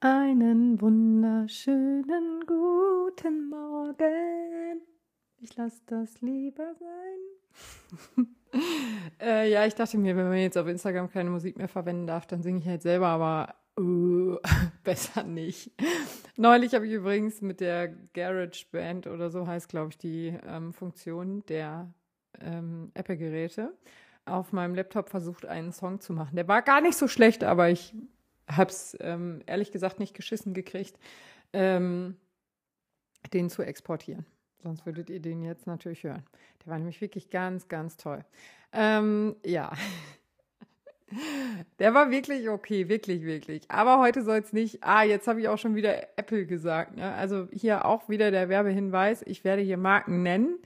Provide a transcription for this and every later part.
Einen wunderschönen guten Morgen. Ich lasse das lieber sein. äh, ja, ich dachte mir, wenn man jetzt auf Instagram keine Musik mehr verwenden darf, dann singe ich halt selber, aber uh, besser nicht. Neulich habe ich übrigens mit der Garage Band oder so heißt, glaube ich, die ähm, Funktion der ähm, Apple-Geräte auf meinem Laptop versucht, einen Song zu machen. Der war gar nicht so schlecht, aber ich habe es ähm, ehrlich gesagt nicht geschissen gekriegt, ähm, den zu exportieren. Sonst würdet ihr den jetzt natürlich hören. Der war nämlich wirklich ganz, ganz toll. Ähm, ja. Der war wirklich okay, wirklich, wirklich. Aber heute soll es nicht. Ah, jetzt habe ich auch schon wieder Apple gesagt. Ne? Also hier auch wieder der Werbehinweis. Ich werde hier Marken nennen.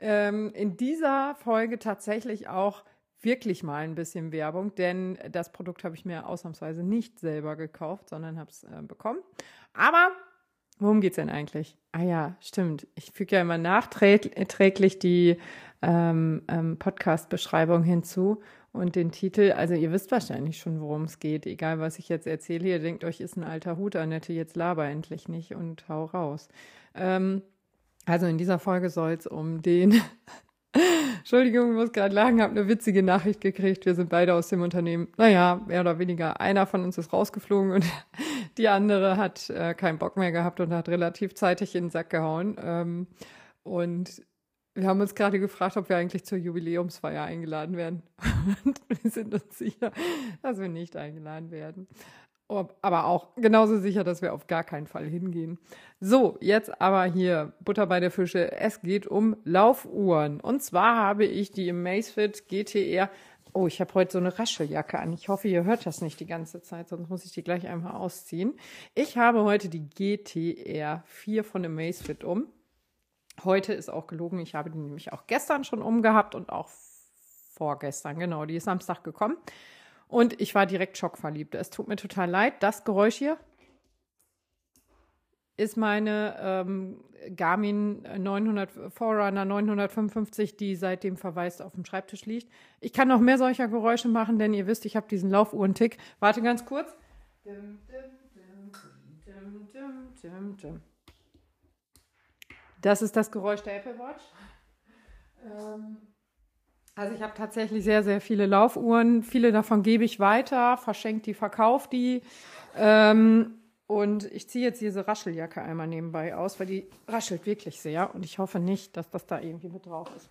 Ähm, in dieser Folge tatsächlich auch wirklich mal ein bisschen Werbung, denn das Produkt habe ich mir ausnahmsweise nicht selber gekauft, sondern habe es äh, bekommen. Aber worum geht es denn eigentlich? Ah ja, stimmt. Ich füge ja immer nachträglich die ähm, ähm, Podcast-Beschreibung hinzu und den Titel. Also ihr wisst wahrscheinlich schon, worum es geht. Egal, was ich jetzt erzähle, ihr denkt euch, ist ein alter Hut, Annette, jetzt laber endlich nicht und hau raus. Ähm, also in dieser Folge soll es um den Entschuldigung, muss gerade lachen, habe eine witzige Nachricht gekriegt. Wir sind beide aus dem Unternehmen. Naja, mehr oder weniger. Einer von uns ist rausgeflogen und die andere hat äh, keinen Bock mehr gehabt und hat relativ zeitig in den Sack gehauen. Ähm, und wir haben uns gerade gefragt, ob wir eigentlich zur Jubiläumsfeier eingeladen werden. Und wir sind uns sicher, dass wir nicht eingeladen werden aber auch genauso sicher, dass wir auf gar keinen Fall hingehen. So, jetzt aber hier Butter bei der Fische. Es geht um Laufuhren. Und zwar habe ich die Amazfit GTR. Oh, ich habe heute so eine Rascheljacke an. Ich hoffe, ihr hört das nicht die ganze Zeit, sonst muss ich die gleich einmal ausziehen. Ich habe heute die GTR 4 von Amazfit um. Heute ist auch gelogen. Ich habe die nämlich auch gestern schon umgehabt und auch vorgestern. Genau, die ist Samstag gekommen. Und ich war direkt schockverliebt. Es tut mir total leid. Das Geräusch hier ist meine ähm, Garmin 900 Forerunner 955, die seitdem verwaist auf dem Schreibtisch liegt. Ich kann noch mehr solcher Geräusche machen, denn ihr wisst, ich habe diesen Laufuhrentick. Warte ganz kurz. Das ist das Geräusch der Apple Watch. Ähm also ich habe tatsächlich sehr, sehr viele Laufuhren. Viele davon gebe ich weiter, verschenke die, verkaufe die. Ähm, und ich ziehe jetzt diese Rascheljacke einmal nebenbei aus, weil die raschelt wirklich sehr. Und ich hoffe nicht, dass das da irgendwie mit drauf ist.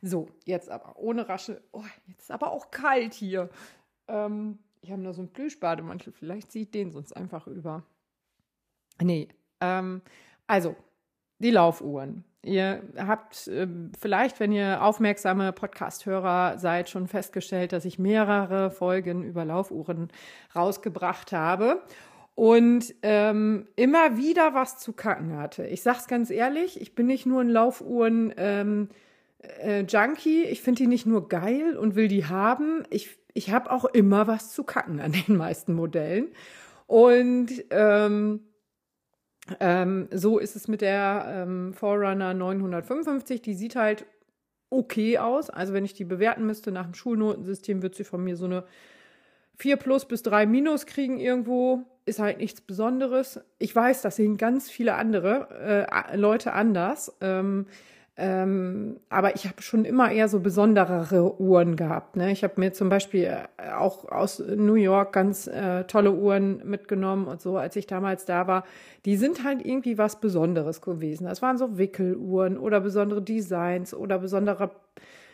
So, jetzt aber ohne Raschel. Oh, jetzt ist aber auch kalt hier. Ähm, ich habe nur so einen Plüschbademantel. Vielleicht zieht den sonst einfach über. Nee. Ähm, also, die Laufuhren. Ihr habt äh, vielleicht, wenn ihr aufmerksame Podcast-Hörer seid, schon festgestellt, dass ich mehrere Folgen über Laufuhren rausgebracht habe und ähm, immer wieder was zu kacken hatte. Ich sag's ganz ehrlich, ich bin nicht nur ein Laufuhren ähm, äh, Junkie, ich finde die nicht nur geil und will die haben. Ich, ich habe auch immer was zu kacken an den meisten Modellen. Und ähm, ähm, so ist es mit der ähm, Forerunner 955. Die sieht halt okay aus. Also wenn ich die bewerten müsste nach dem Schulnotensystem, wird sie von mir so eine 4 plus bis 3 minus kriegen irgendwo. Ist halt nichts Besonderes. Ich weiß, das sehen ganz viele andere äh, Leute anders. Ähm, ähm, aber ich habe schon immer eher so besonderere Uhren gehabt. Ne? Ich habe mir zum Beispiel äh, auch aus New York ganz äh, tolle Uhren mitgenommen und so, als ich damals da war. Die sind halt irgendwie was Besonderes gewesen. Das waren so Wickeluhren oder besondere Designs oder besondere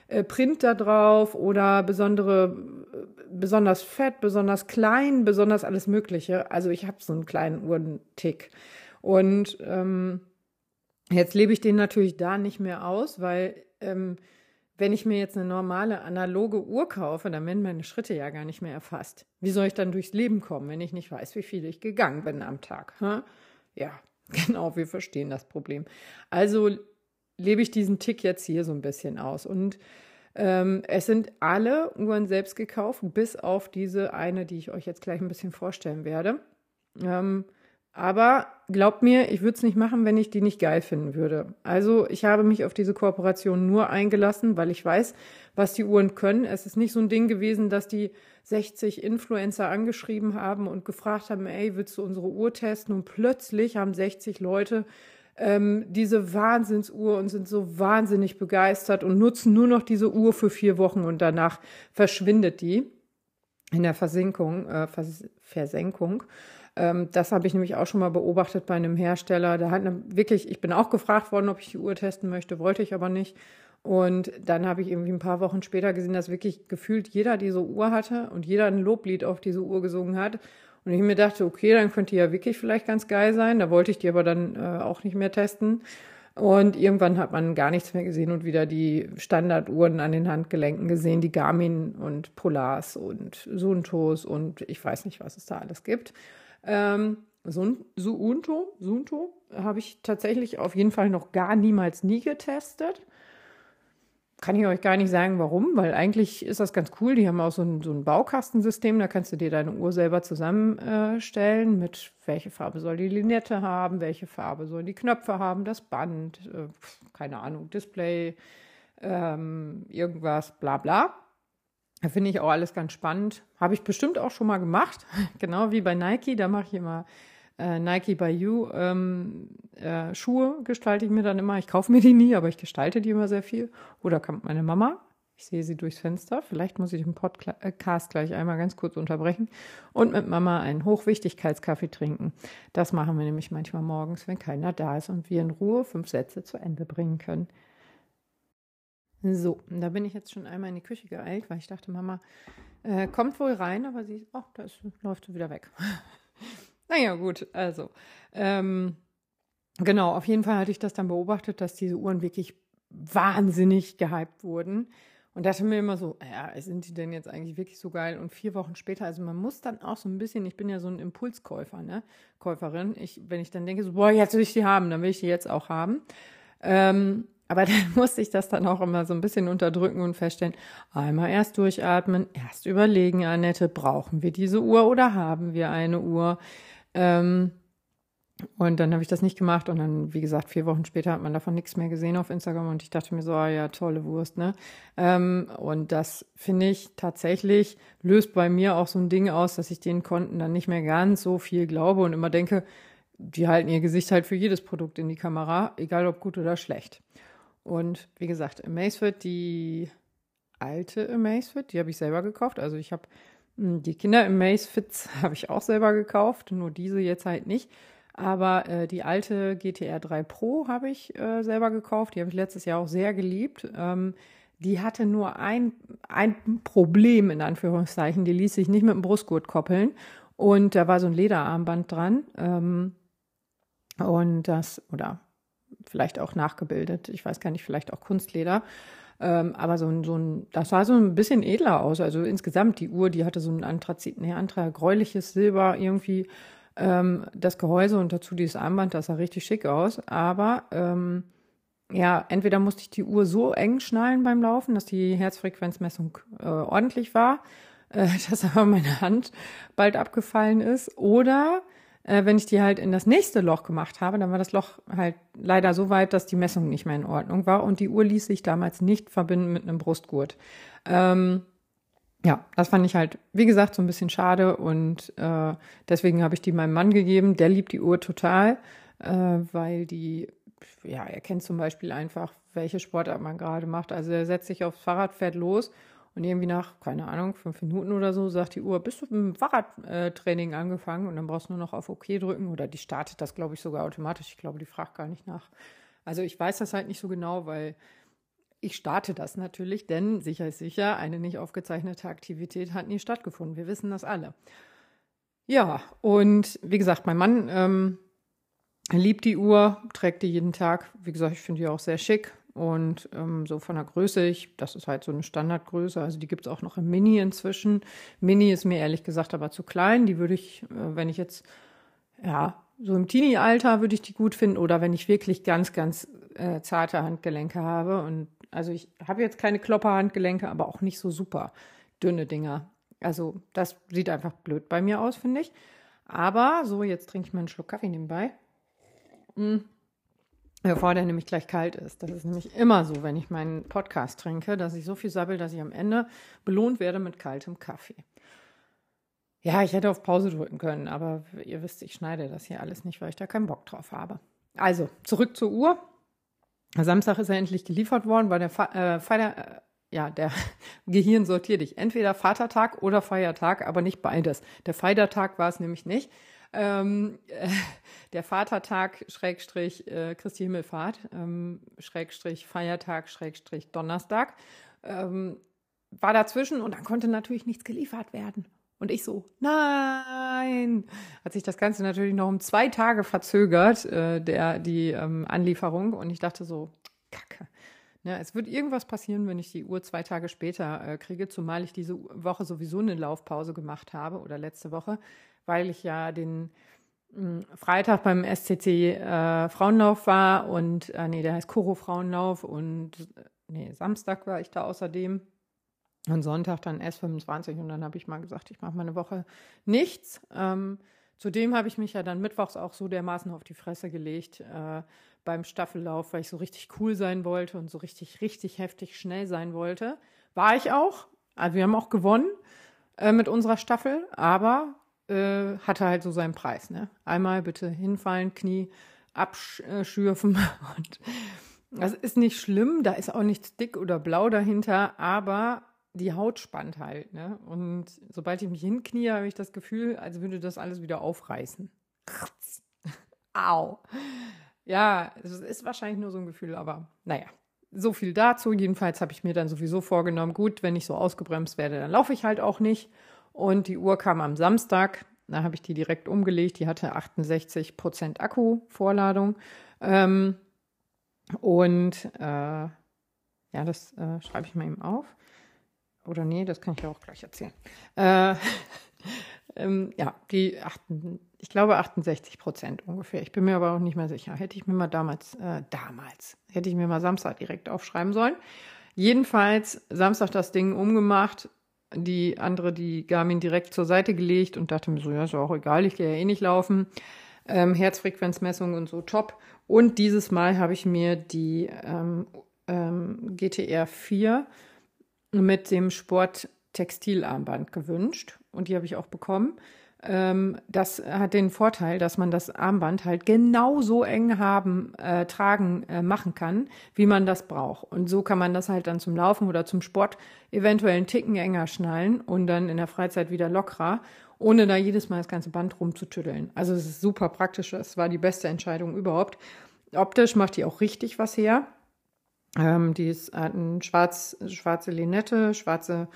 äh, Print da drauf oder besondere, äh, besonders fett, besonders klein, besonders alles Mögliche. Also ich habe so einen kleinen Uhrentick. Und ähm, Jetzt lebe ich den natürlich da nicht mehr aus, weil ähm, wenn ich mir jetzt eine normale analoge Uhr kaufe, dann werden meine Schritte ja gar nicht mehr erfasst. Wie soll ich dann durchs Leben kommen, wenn ich nicht weiß, wie viel ich gegangen bin am Tag? Hm? Ja, genau, wir verstehen das Problem. Also lebe ich diesen Tick jetzt hier so ein bisschen aus. Und ähm, es sind alle Uhren selbst gekauft, bis auf diese eine, die ich euch jetzt gleich ein bisschen vorstellen werde. Ähm, Aber glaubt mir, ich würde es nicht machen, wenn ich die nicht geil finden würde. Also ich habe mich auf diese Kooperation nur eingelassen, weil ich weiß, was die Uhren können. Es ist nicht so ein Ding gewesen, dass die 60 Influencer angeschrieben haben und gefragt haben, ey, willst du unsere Uhr testen? Und plötzlich haben 60 Leute ähm, diese Wahnsinnsuhr und sind so wahnsinnig begeistert und nutzen nur noch diese Uhr für vier Wochen und danach verschwindet die in der Versinkung, äh, Vers Versenkung. Ähm, das habe ich nämlich auch schon mal beobachtet bei einem Hersteller. Da hat eine, wirklich, ich bin auch gefragt worden, ob ich die Uhr testen möchte, wollte ich aber nicht. Und dann habe ich irgendwie ein paar Wochen später gesehen, dass wirklich gefühlt jeder diese Uhr hatte und jeder ein Loblied auf diese Uhr gesungen hat. Und ich mir dachte, okay, dann könnte die ja wirklich vielleicht ganz geil sein. Da wollte ich die aber dann äh, auch nicht mehr testen. Und irgendwann hat man gar nichts mehr gesehen und wieder die Standarduhren an den Handgelenken gesehen, die Garmin und Polars und Suntos und ich weiß nicht, was es da alles gibt. Ähm, Suunto, Suunto habe ich tatsächlich auf jeden Fall noch gar niemals nie getestet kann ich euch gar nicht sagen, warum, weil eigentlich ist das ganz cool. Die haben auch so ein, so ein Baukastensystem, da kannst du dir deine Uhr selber zusammenstellen, mit welche Farbe soll die Linette haben, welche Farbe sollen die Knöpfe haben, das Band, äh, keine Ahnung, Display, ähm, irgendwas, bla bla. Da finde ich auch alles ganz spannend. Habe ich bestimmt auch schon mal gemacht, genau wie bei Nike. Da mache ich immer äh, Nike by You ähm, äh, Schuhe gestalte ich mir dann immer. Ich kaufe mir die nie, aber ich gestalte die immer sehr viel. Oder kommt meine Mama. Ich sehe sie durchs Fenster. Vielleicht muss ich den Podcast gleich einmal ganz kurz unterbrechen und mit Mama einen Hochwichtigkeitskaffee trinken. Das machen wir nämlich manchmal morgens, wenn keiner da ist und wir in Ruhe fünf Sätze zu Ende bringen können. So, da bin ich jetzt schon einmal in die Küche geeilt, weil ich dachte, Mama äh, kommt wohl rein, aber sie, ach, da läuft sie wieder weg. Naja, gut, also. Ähm, genau, auf jeden Fall hatte ich das dann beobachtet, dass diese Uhren wirklich wahnsinnig gehypt wurden. Und dachte mir immer so, ja, sind die denn jetzt eigentlich wirklich so geil? Und vier Wochen später, also man muss dann auch so ein bisschen, ich bin ja so ein Impulskäufer, ne, Käuferin. Ich, wenn ich dann denke, so, boah, jetzt will ich die haben, dann will ich die jetzt auch haben. Ähm, aber dann musste ich das dann auch immer so ein bisschen unterdrücken und feststellen, einmal erst durchatmen, erst überlegen, Annette, brauchen wir diese Uhr oder haben wir eine Uhr? Ähm, und dann habe ich das nicht gemacht und dann, wie gesagt, vier Wochen später hat man davon nichts mehr gesehen auf Instagram und ich dachte mir so, ah ja, tolle Wurst, ne? Ähm, und das finde ich tatsächlich löst bei mir auch so ein Ding aus, dass ich den Konten dann nicht mehr ganz so viel glaube und immer denke, die halten ihr Gesicht halt für jedes Produkt in die Kamera, egal ob gut oder schlecht. Und wie gesagt, Amazfit, die alte Amazfit, die habe ich selber gekauft. Also ich habe hm, die Kinder im Macefits habe ich auch selber gekauft, nur diese jetzt halt nicht. Aber äh, die alte GTR 3 Pro habe ich äh, selber gekauft. Die habe ich letztes Jahr auch sehr geliebt. Ähm, die hatte nur ein, ein Problem, in Anführungszeichen. Die ließ sich nicht mit dem Brustgurt koppeln. Und da war so ein Lederarmband dran. Ähm, und das, oder vielleicht auch nachgebildet. Ich weiß gar nicht, vielleicht auch Kunstleder. Ähm, aber so ein, so ein, das sah so ein bisschen edler aus. Also insgesamt die Uhr, die hatte so ein Anthrazit, nee, Antra, gräuliches Silber irgendwie. Ähm, das Gehäuse und dazu dieses Armband, das sah richtig schick aus. Aber ähm, ja, entweder musste ich die Uhr so eng schnallen beim Laufen, dass die Herzfrequenzmessung äh, ordentlich war, äh, dass aber meine Hand bald abgefallen ist. Oder äh, wenn ich die halt in das nächste Loch gemacht habe, dann war das Loch halt leider so weit, dass die Messung nicht mehr in Ordnung war und die Uhr ließ sich damals nicht verbinden mit einem Brustgurt. Ähm, ja, das fand ich halt, wie gesagt, so ein bisschen schade und äh, deswegen habe ich die meinem Mann gegeben. Der liebt die Uhr total, äh, weil die, ja, er kennt zum Beispiel einfach, welche Sportart man gerade macht. Also er setzt sich aufs Fahrrad, fährt los und irgendwie nach, keine Ahnung, fünf Minuten oder so, sagt die Uhr, bist du mit dem Fahrradtraining angefangen? Und dann brauchst du nur noch auf OK drücken. Oder die startet das, glaube ich, sogar automatisch. Ich glaube, die fragt gar nicht nach. Also ich weiß das halt nicht so genau, weil ich starte das natürlich, denn sicher ist sicher, eine nicht aufgezeichnete Aktivität hat nie stattgefunden. Wir wissen das alle. Ja, und wie gesagt, mein Mann ähm, liebt die Uhr, trägt die jeden Tag. Wie gesagt, ich finde die auch sehr schick. Und ähm, so von der Größe, ich, das ist halt so eine Standardgröße, also die gibt es auch noch im Mini inzwischen. Mini ist mir ehrlich gesagt aber zu klein. Die würde ich, äh, wenn ich jetzt, ja, so im Teenie-Alter würde ich die gut finden oder wenn ich wirklich ganz, ganz äh, zarte Handgelenke habe. Und also ich habe jetzt keine Klopper-Handgelenke, aber auch nicht so super dünne Dinger. Also das sieht einfach blöd bei mir aus, finde ich. Aber so, jetzt trinke ich mal einen Schluck Kaffee nebenbei. Mhm. Bevor der nämlich gleich kalt ist. Das ist nämlich immer so, wenn ich meinen Podcast trinke, dass ich so viel sabbel, dass ich am Ende belohnt werde mit kaltem Kaffee. Ja, ich hätte auf Pause drücken können, aber ihr wisst, ich schneide das hier alles nicht, weil ich da keinen Bock drauf habe. Also, zurück zur Uhr. Samstag ist er endlich geliefert worden, weil der Fa äh, Vater, äh, ja, der Gehirn sortiert dich. Entweder Vatertag oder Feiertag, aber nicht beides. Der Feiertag war es nämlich nicht. Ähm, äh, der Vatertag, Schrägstrich, äh, Christi Himmelfahrt, ähm, Schrägstrich, Feiertag, Schrägstrich, Donnerstag, ähm, war dazwischen und dann konnte natürlich nichts geliefert werden. Und ich so, nein! Hat sich das Ganze natürlich noch um zwei Tage verzögert, äh, der, die ähm, Anlieferung. Und ich dachte so, kacke. Ja, es wird irgendwas passieren, wenn ich die Uhr zwei Tage später äh, kriege, zumal ich diese Woche sowieso eine Laufpause gemacht habe oder letzte Woche, weil ich ja den mh, hm, Freitag beim SCC äh, Frauenlauf war und, äh, nee, der heißt Koro Frauenlauf und, äh, nee, Samstag war ich da außerdem und Sonntag dann S25 und dann habe ich mal gesagt, ich mache mal eine Woche nichts. Ähm, zudem habe ich mich ja dann mittwochs auch so dermaßen auf die Fresse gelegt äh, beim Staffellauf, weil ich so richtig cool sein wollte und so richtig, richtig heftig schnell sein wollte. War ich auch. Also wir haben auch gewonnen äh, mit unserer Staffel, aber äh, hatte halt so seinen Preis. Ne? Einmal bitte hinfallen, Knie abschürfen und das ist nicht schlimm, da ist auch nichts dick oder blau dahinter, aber die Haut spannt halt. Ne? Und sobald ich mich hinknie, habe ich das Gefühl, als würde das alles wieder aufreißen. Au. Ja, es ist wahrscheinlich nur so ein Gefühl, aber naja. So viel dazu. Jedenfalls habe ich mir dann sowieso vorgenommen, gut, wenn ich so ausgebremst werde, dann laufe ich halt auch nicht. Und die Uhr kam am Samstag. Da habe ich die direkt umgelegt. Die hatte 68 Prozent Akku-Vorladung. Ähm, und äh, ja, das äh, schreibe ich mal eben auf. Oder nee, das kann ich ja auch gleich erzählen. Äh, ähm, ja, die achten, ich glaube 68 Prozent ungefähr. Ich bin mir aber auch nicht mehr sicher. Hätte ich mir mal damals, äh, damals, hätte ich mir mal Samstag direkt aufschreiben sollen. Jedenfalls Samstag das Ding umgemacht, die andere, die Garmin direkt zur Seite gelegt und dachte mir so, ja, ist auch egal, ich gehe ja eh nicht laufen. Ähm, Herzfrequenzmessung und so top. Und dieses Mal habe ich mir die ähm, ähm, GTR 4 mit dem Sport-Textilarmband gewünscht und die habe ich auch bekommen. Ähm, das hat den Vorteil, dass man das Armband halt genauso eng haben, äh, tragen, äh, machen kann, wie man das braucht. Und so kann man das halt dann zum Laufen oder zum Sport eventuell einen Ticken enger schnallen und dann in der Freizeit wieder lockerer, ohne da jedes Mal das ganze Band rumzutüddeln. Also es ist super praktisch. Es war die beste Entscheidung überhaupt. Optisch macht die auch richtig was her. Ähm, die ist, hat ein schwarz, schwarze Linette, schwarze,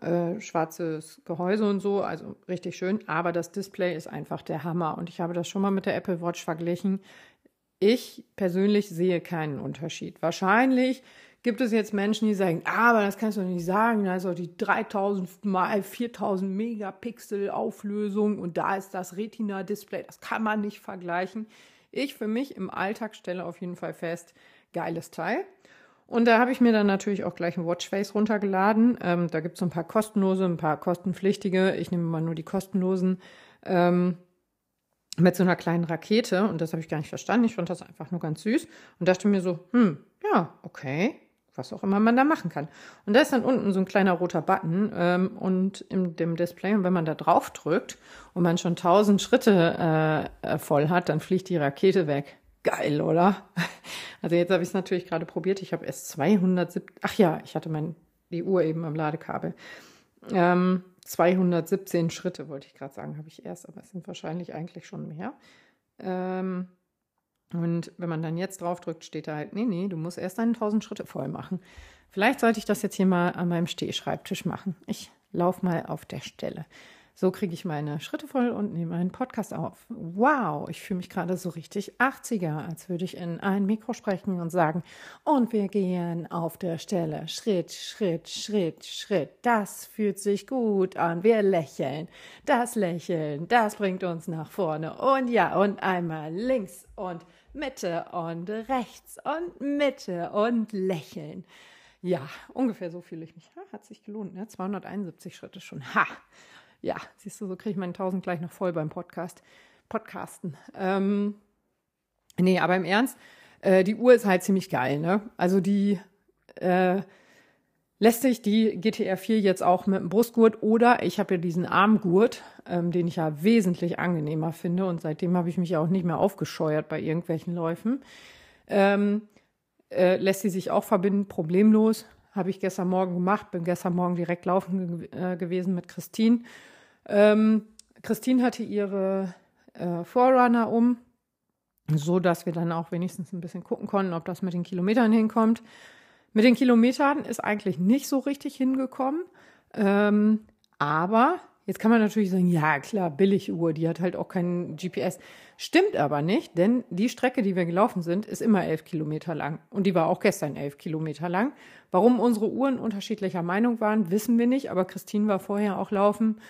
äh, schwarzes Gehäuse und so, also richtig schön. Aber das Display ist einfach der Hammer. Und ich habe das schon mal mit der Apple Watch verglichen. Ich persönlich sehe keinen Unterschied. Wahrscheinlich gibt es jetzt Menschen, die sagen, ah, aber das kannst du nicht sagen, also die 3000 mal 4000 Megapixel Auflösung und da ist das Retina-Display, das kann man nicht vergleichen. Ich für mich im Alltag stelle auf jeden Fall fest, geiles Teil. Und da habe ich mir dann natürlich auch gleich ein Watchface runtergeladen. Ähm, da gibt es ein paar kostenlose, ein paar kostenpflichtige. Ich nehme mal nur die kostenlosen ähm, mit so einer kleinen Rakete. Und das habe ich gar nicht verstanden. Ich fand das einfach nur ganz süß und dachte mir so, hm, ja, okay, was auch immer man da machen kann. Und da ist dann unten so ein kleiner roter Button ähm, und in dem Display. Und wenn man da drauf drückt und man schon tausend Schritte äh, voll hat, dann fliegt die Rakete weg. Geil, oder? Also jetzt habe ich es natürlich gerade probiert. Ich habe erst 270, ach ja, ich hatte mein, die Uhr eben am Ladekabel. Ähm, 217 Schritte wollte ich gerade sagen, habe ich erst, aber es sind wahrscheinlich eigentlich schon mehr. Ähm, und wenn man dann jetzt drauf drückt, steht da halt, nee, nee, du musst erst 1000 Schritte voll machen. Vielleicht sollte ich das jetzt hier mal an meinem Stehschreibtisch machen. Ich laufe mal auf der Stelle. So kriege ich meine Schritte voll und nehme einen Podcast auf. Wow, ich fühle mich gerade so richtig 80er, als würde ich in ein Mikro sprechen und sagen, und wir gehen auf der Stelle Schritt, Schritt, Schritt, Schritt. Das fühlt sich gut an. Wir lächeln. Das Lächeln, das bringt uns nach vorne. Und ja, und einmal links und Mitte und rechts und Mitte und lächeln. Ja, ungefähr so fühle ich mich. Ha, hat sich gelohnt, ne? 271 Schritte schon. Ha! Ja, siehst du, so kriege ich meinen 1000 gleich noch voll beim Podcast. Podcasten. Ähm, nee, aber im Ernst, äh, die Uhr ist halt ziemlich geil, ne? Also die äh, lässt sich die GTR 4 jetzt auch mit dem Brustgurt oder ich habe ja diesen Armgurt, ähm, den ich ja wesentlich angenehmer finde und seitdem habe ich mich auch nicht mehr aufgescheuert bei irgendwelchen Läufen. Ähm, äh, lässt sie sich auch verbinden, problemlos. Habe ich gestern Morgen gemacht, bin gestern Morgen direkt laufen äh, gewesen mit Christine. Ähm, Christine hatte ihre äh, Forerunner um, so dass wir dann auch wenigstens ein bisschen gucken konnten, ob das mit den Kilometern hinkommt. Mit den Kilometern ist eigentlich nicht so richtig hingekommen. Ähm, aber jetzt kann man natürlich sagen, ja klar, Billiguhr, die hat halt auch keinen GPS. Stimmt aber nicht, denn die Strecke, die wir gelaufen sind, ist immer elf Kilometer lang. Und die war auch gestern elf Kilometer lang. Warum unsere Uhren unterschiedlicher Meinung waren, wissen wir nicht. Aber Christine war vorher auch laufen.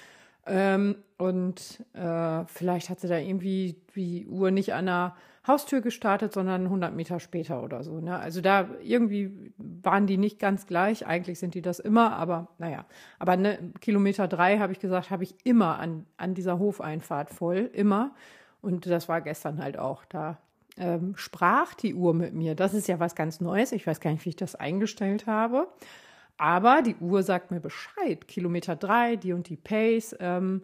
Ähm, und äh, vielleicht hat sie da irgendwie die Uhr nicht an der Haustür gestartet, sondern 100 Meter später oder so. Ne? Also da irgendwie waren die nicht ganz gleich. Eigentlich sind die das immer, aber naja. Aber ne, Kilometer drei, habe ich gesagt, habe ich immer an, an dieser Hofeinfahrt voll, immer. Und das war gestern halt auch. Da ähm, sprach die Uhr mit mir. Das ist ja was ganz Neues. Ich weiß gar nicht, wie ich das eingestellt habe. Aber die Uhr sagt mir Bescheid. Kilometer drei, die und die Pace. Ähm,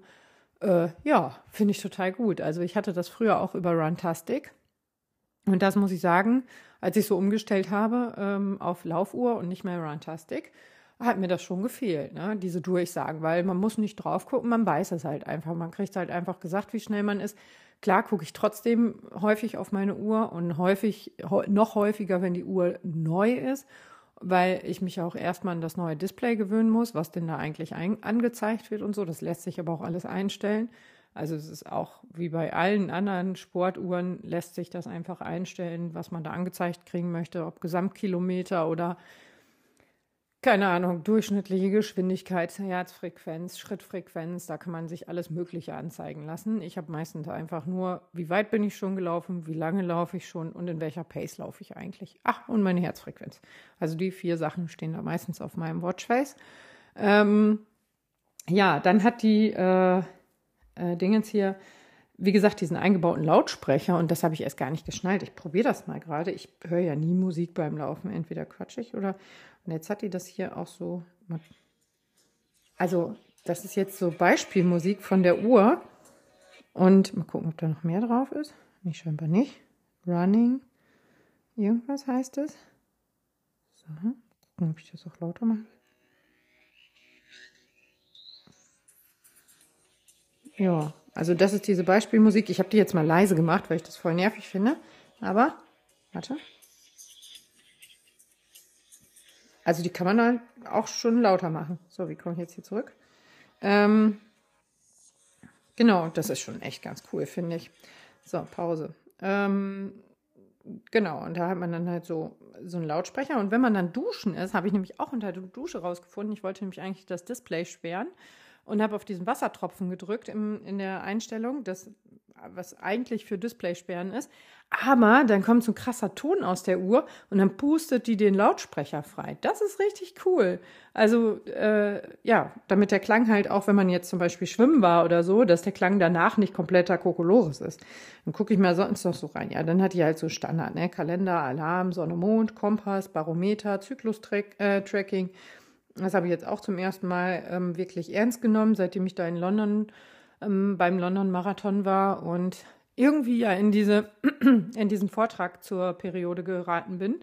äh, ja, finde ich total gut. Also ich hatte das früher auch über Runtastic. Und das muss ich sagen, als ich so umgestellt habe ähm, auf Laufuhr und nicht mehr Runtastic, hat mir das schon gefehlt, ne? diese Durchsagen, weil man muss nicht drauf gucken, man weiß es halt einfach. Man kriegt halt einfach gesagt, wie schnell man ist. Klar gucke ich trotzdem häufig auf meine Uhr und häufig, noch häufiger, wenn die Uhr neu ist, weil ich mich auch erstmal an das neue Display gewöhnen muss, was denn da eigentlich angezeigt wird und so. Das lässt sich aber auch alles einstellen. Also es ist auch wie bei allen anderen Sportuhren lässt sich das einfach einstellen, was man da angezeigt kriegen möchte, ob Gesamtkilometer oder keine Ahnung, durchschnittliche Geschwindigkeit, Herzfrequenz, Schrittfrequenz, da kann man sich alles Mögliche anzeigen lassen. Ich habe meistens einfach nur, wie weit bin ich schon gelaufen, wie lange laufe ich schon und in welcher Pace laufe ich eigentlich. Ach, und meine Herzfrequenz. Also die vier Sachen stehen da meistens auf meinem Watchface. Ähm, ja, dann hat die äh, äh, Dingens hier, wie gesagt, diesen eingebauten Lautsprecher und das habe ich erst gar nicht geschnallt. Ich probiere das mal gerade. Ich höre ja nie Musik beim Laufen. Entweder quatsch ich oder. Und jetzt hat die das hier auch so. Also, das ist jetzt so Beispielmusik von der Uhr. Und mal gucken, ob da noch mehr drauf ist. Nee, scheinbar nicht. Running. Irgendwas heißt es. So, gucken, ob ich das auch lauter mache. Ja, also das ist diese Beispielmusik. Ich habe die jetzt mal leise gemacht, weil ich das voll nervig finde. Aber, warte. Also die kann man dann auch schon lauter machen. So, wie komme ich jetzt hier zurück? Ähm, genau, das ist schon echt ganz cool, finde ich. So, Pause. Ähm, genau, und da hat man dann halt so, so einen Lautsprecher. Und wenn man dann duschen ist, habe ich nämlich auch unter der Dusche rausgefunden, ich wollte nämlich eigentlich das Display sperren und habe auf diesen Wassertropfen gedrückt im, in der Einstellung, das, was eigentlich für Displaysperren ist. Aber dann kommt so ein krasser Ton aus der Uhr und dann pustet die den Lautsprecher frei. Das ist richtig cool. Also äh, ja, damit der Klang halt auch, wenn man jetzt zum Beispiel schwimmen war oder so, dass der Klang danach nicht kompletter Kokolores ist. Dann gucke ich mal sonst noch so rein. Ja, dann hat die halt so Standard, ne? Kalender, Alarm, Sonne, Mond, Kompass, Barometer, Zyklus-Tracking. Äh, das habe ich jetzt auch zum ersten Mal ähm, wirklich ernst genommen, seitdem ich da in London ähm, beim London Marathon war und irgendwie ja in diese in diesen Vortrag zur Periode geraten bin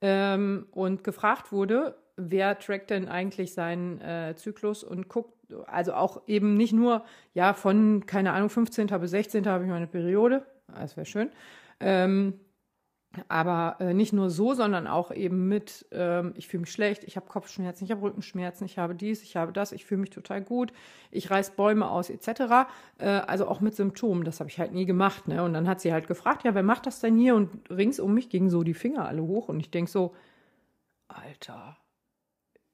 ähm, und gefragt wurde, wer trackt denn eigentlich seinen äh, Zyklus und guckt, also auch eben nicht nur, ja, von, keine Ahnung, 15. bis 16. habe ich meine Periode, das wäre schön, ähm, aber äh, nicht nur so, sondern auch eben mit, ähm, ich fühle mich schlecht, ich habe Kopfschmerzen, ich habe Rückenschmerzen, ich habe dies, ich habe das, ich fühle mich total gut, ich reiß Bäume aus, etc. Äh, also auch mit Symptomen, das habe ich halt nie gemacht. Ne? Und dann hat sie halt gefragt, ja, wer macht das denn hier? Und rings um mich gingen so die Finger alle hoch und ich denke so, Alter,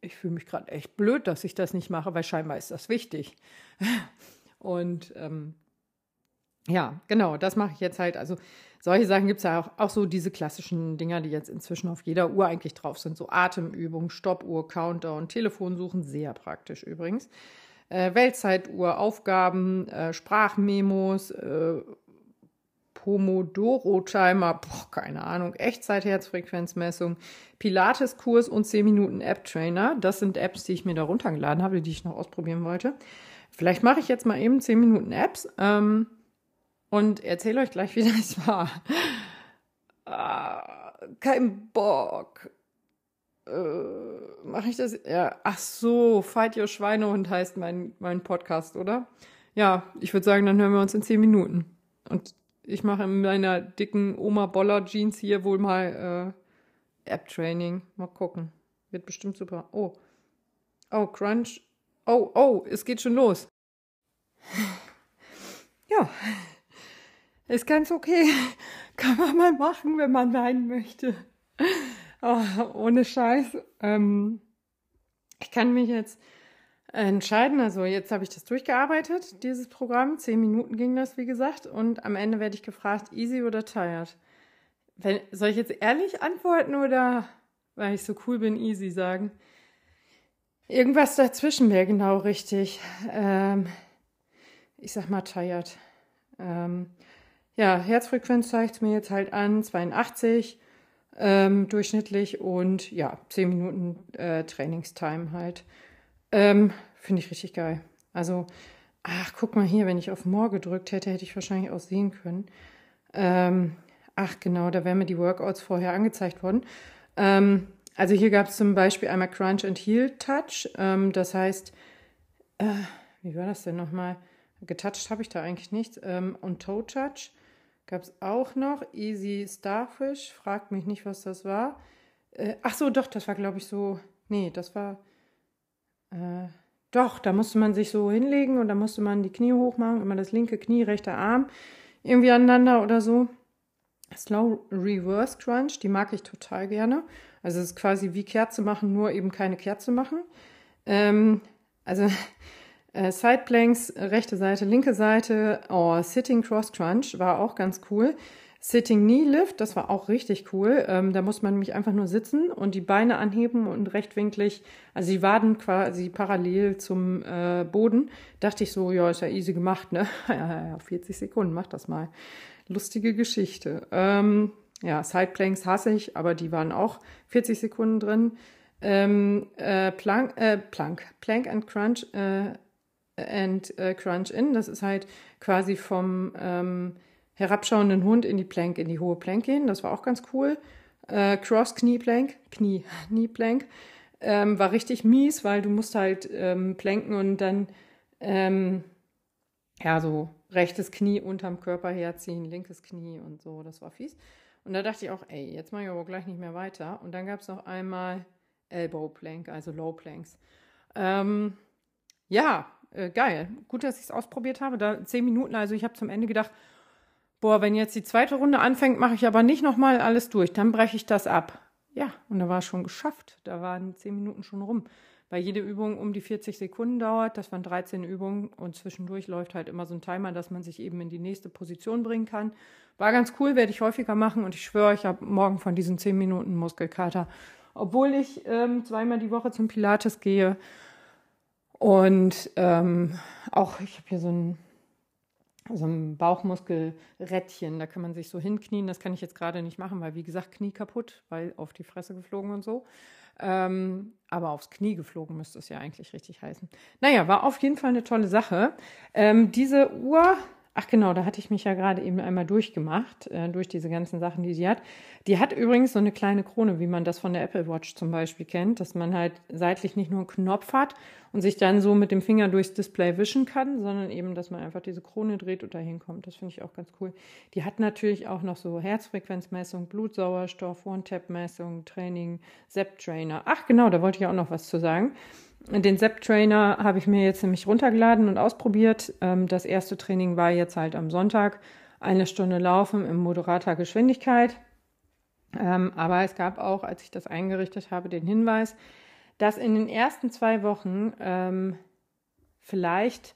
ich fühle mich gerade echt blöd, dass ich das nicht mache, weil scheinbar ist das wichtig. und ähm, ja, genau, das mache ich jetzt halt. Also solche Sachen gibt es ja auch, auch so diese klassischen Dinger, die jetzt inzwischen auf jeder Uhr eigentlich drauf sind. So Atemübungen, Stoppuhr, Countdown, Telefonsuchen, sehr praktisch übrigens. äh, Weltzeituhr, Aufgaben, äh, Sprachmemos, äh, Pomodoro-Timer, boah, keine Ahnung, Echtzeit-Herzfrequenzmessung, Pilates-Kurs und 10 Minuten App-Trainer. Das sind Apps, die ich mir da runtergeladen habe, die ich noch ausprobieren wollte. Vielleicht mache ich jetzt mal eben 10 Minuten Apps ähm, und erzähle euch gleich, wie das war. Ah, kein Bock. Äh, mache ich das? Ja, ach so, Fight Your Schweinehund heißt mein, mein Podcast, oder? Ja, ich würde sagen, dann hören wir uns in 10 Minuten. Und ich mache in meiner dicken Oma Boller Jeans hier wohl mal äh, App-Training. Mal gucken. Wird bestimmt super. Oh. Oh, Crunch. Oh, oh, es geht schon los. Ja. Ist ganz okay. Kann man mal machen, wenn man weinen möchte. Oh, ohne Scheiß. Ähm, ich kann mich jetzt entscheiden. Also jetzt habe ich das durchgearbeitet, dieses Programm. Zehn Minuten ging das, wie gesagt. Und am Ende werde ich gefragt, easy oder tired? Wenn, soll ich jetzt ehrlich antworten oder, weil ich so cool bin, easy sagen? Irgendwas dazwischen wäre genau richtig. Ähm, ich sag mal tired. Ähm, ja, Herzfrequenz zeigt mir jetzt halt an, 82 ähm, durchschnittlich und ja, 10 Minuten äh, Trainingstime halt. Ähm, Finde ich richtig geil. Also, ach, guck mal hier, wenn ich auf More gedrückt hätte, hätte ich wahrscheinlich auch sehen können. Ähm, ach, genau, da wären mir die Workouts vorher angezeigt worden. Ähm, also hier gab es zum Beispiel einmal Crunch and Heel Touch. Ähm, das heißt, äh, wie war das denn nochmal? Getouched habe ich da eigentlich nichts. Ähm, und Toe Touch gab es auch noch. Easy Starfish, fragt mich nicht, was das war. Äh, ach so, doch, das war, glaube ich, so. Nee, das war. Äh, doch, da musste man sich so hinlegen und da musste man die Knie hochmachen, immer das linke Knie, rechter Arm irgendwie aneinander oder so. Slow Reverse Crunch, die mag ich total gerne. Also es ist quasi wie Kerze machen, nur eben keine Kerze machen. Ähm, also äh, Side Planks, rechte Seite, linke Seite. Oh, Sitting Cross Crunch war auch ganz cool. Sitting Knee Lift, das war auch richtig cool. Ähm, da muss man nämlich einfach nur sitzen und die Beine anheben und rechtwinklig, also die Waden quasi parallel zum äh, Boden. Dachte ich so, ja, ist ja easy gemacht, ne? ja, 40 Sekunden, mach das mal. Lustige Geschichte. Ähm, ja, Sideplanks hasse ich, aber die waren auch 40 Sekunden drin. Ähm, äh, Plank, äh, Plank, Plank and Crunch äh, and äh, Crunch in, das ist halt quasi vom ähm, herabschauenden Hund in die Plank, in die hohe Plank gehen. Das war auch ganz cool. Äh, Cross Knie Plank, Knie, Knie Plank. Ähm, war richtig mies, weil du musst halt ähm, planken und dann ähm, ja so rechtes Knie unterm Körper herziehen, linkes Knie und so. Das war fies. Und da dachte ich auch, ey, jetzt mache ich aber gleich nicht mehr weiter. Und dann gab es noch einmal Elbow Plank, also Low Planks. Ähm, ja, äh, geil. Gut, dass ich es ausprobiert habe. Da zehn Minuten, also ich habe zum Ende gedacht, boah, wenn jetzt die zweite Runde anfängt, mache ich aber nicht nochmal alles durch, dann breche ich das ab. Ja, und da war es schon geschafft. Da waren zehn Minuten schon rum. Weil jede Übung um die 40 Sekunden dauert. Das waren 13 Übungen und zwischendurch läuft halt immer so ein Timer, dass man sich eben in die nächste Position bringen kann. War ganz cool, werde ich häufiger machen und ich schwöre, ich habe morgen von diesen 10 Minuten Muskelkater. Obwohl ich ähm, zweimal die Woche zum Pilates gehe und ähm, auch, ich habe hier so ein, so ein Bauchmuskelrädchen, da kann man sich so hinknien. Das kann ich jetzt gerade nicht machen, weil wie gesagt, Knie kaputt, weil auf die Fresse geflogen und so. Ähm, aber aufs Knie geflogen müsste es ja eigentlich richtig heißen. Naja, war auf jeden Fall eine tolle Sache. Ähm, diese Uhr Ach genau, da hatte ich mich ja gerade eben einmal durchgemacht, äh, durch diese ganzen Sachen, die sie hat. Die hat übrigens so eine kleine Krone, wie man das von der Apple Watch zum Beispiel kennt, dass man halt seitlich nicht nur einen Knopf hat und sich dann so mit dem Finger durchs Display wischen kann, sondern eben, dass man einfach diese Krone dreht und da hinkommt. Das finde ich auch ganz cool. Die hat natürlich auch noch so Herzfrequenzmessung, Blutsauerstoff, One-Tap-Messung, Training, Zep-Trainer. Ach genau, da wollte ich auch noch was zu sagen. Den Zep-Trainer habe ich mir jetzt nämlich runtergeladen und ausprobiert. Ähm, das erste Training war jetzt halt am Sonntag. Eine Stunde Laufen in moderater Geschwindigkeit. Ähm, aber es gab auch, als ich das eingerichtet habe, den Hinweis, dass in den ersten zwei Wochen ähm, vielleicht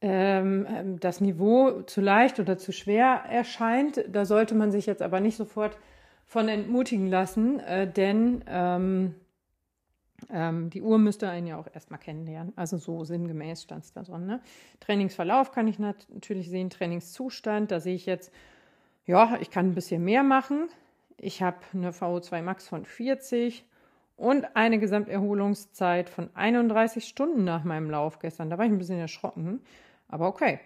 das Niveau zu leicht oder zu schwer erscheint. Da sollte man sich jetzt aber nicht sofort von entmutigen lassen, äh, denn Ähm, die Uhr müsste einen ja auch erstmal kennenlernen. Also so sinngemäß stand es da drin. Ne? Trainingsverlauf kann ich natürlich sehen, Trainingszustand. Da sehe ich jetzt, ja, ich kann ein bisschen mehr machen. Ich habe eine VO2 Max von 40 und eine Gesamterholungszeit von 31 Stunden nach meinem Lauf gestern. Da war ich ein bisschen erschrocken, aber okay.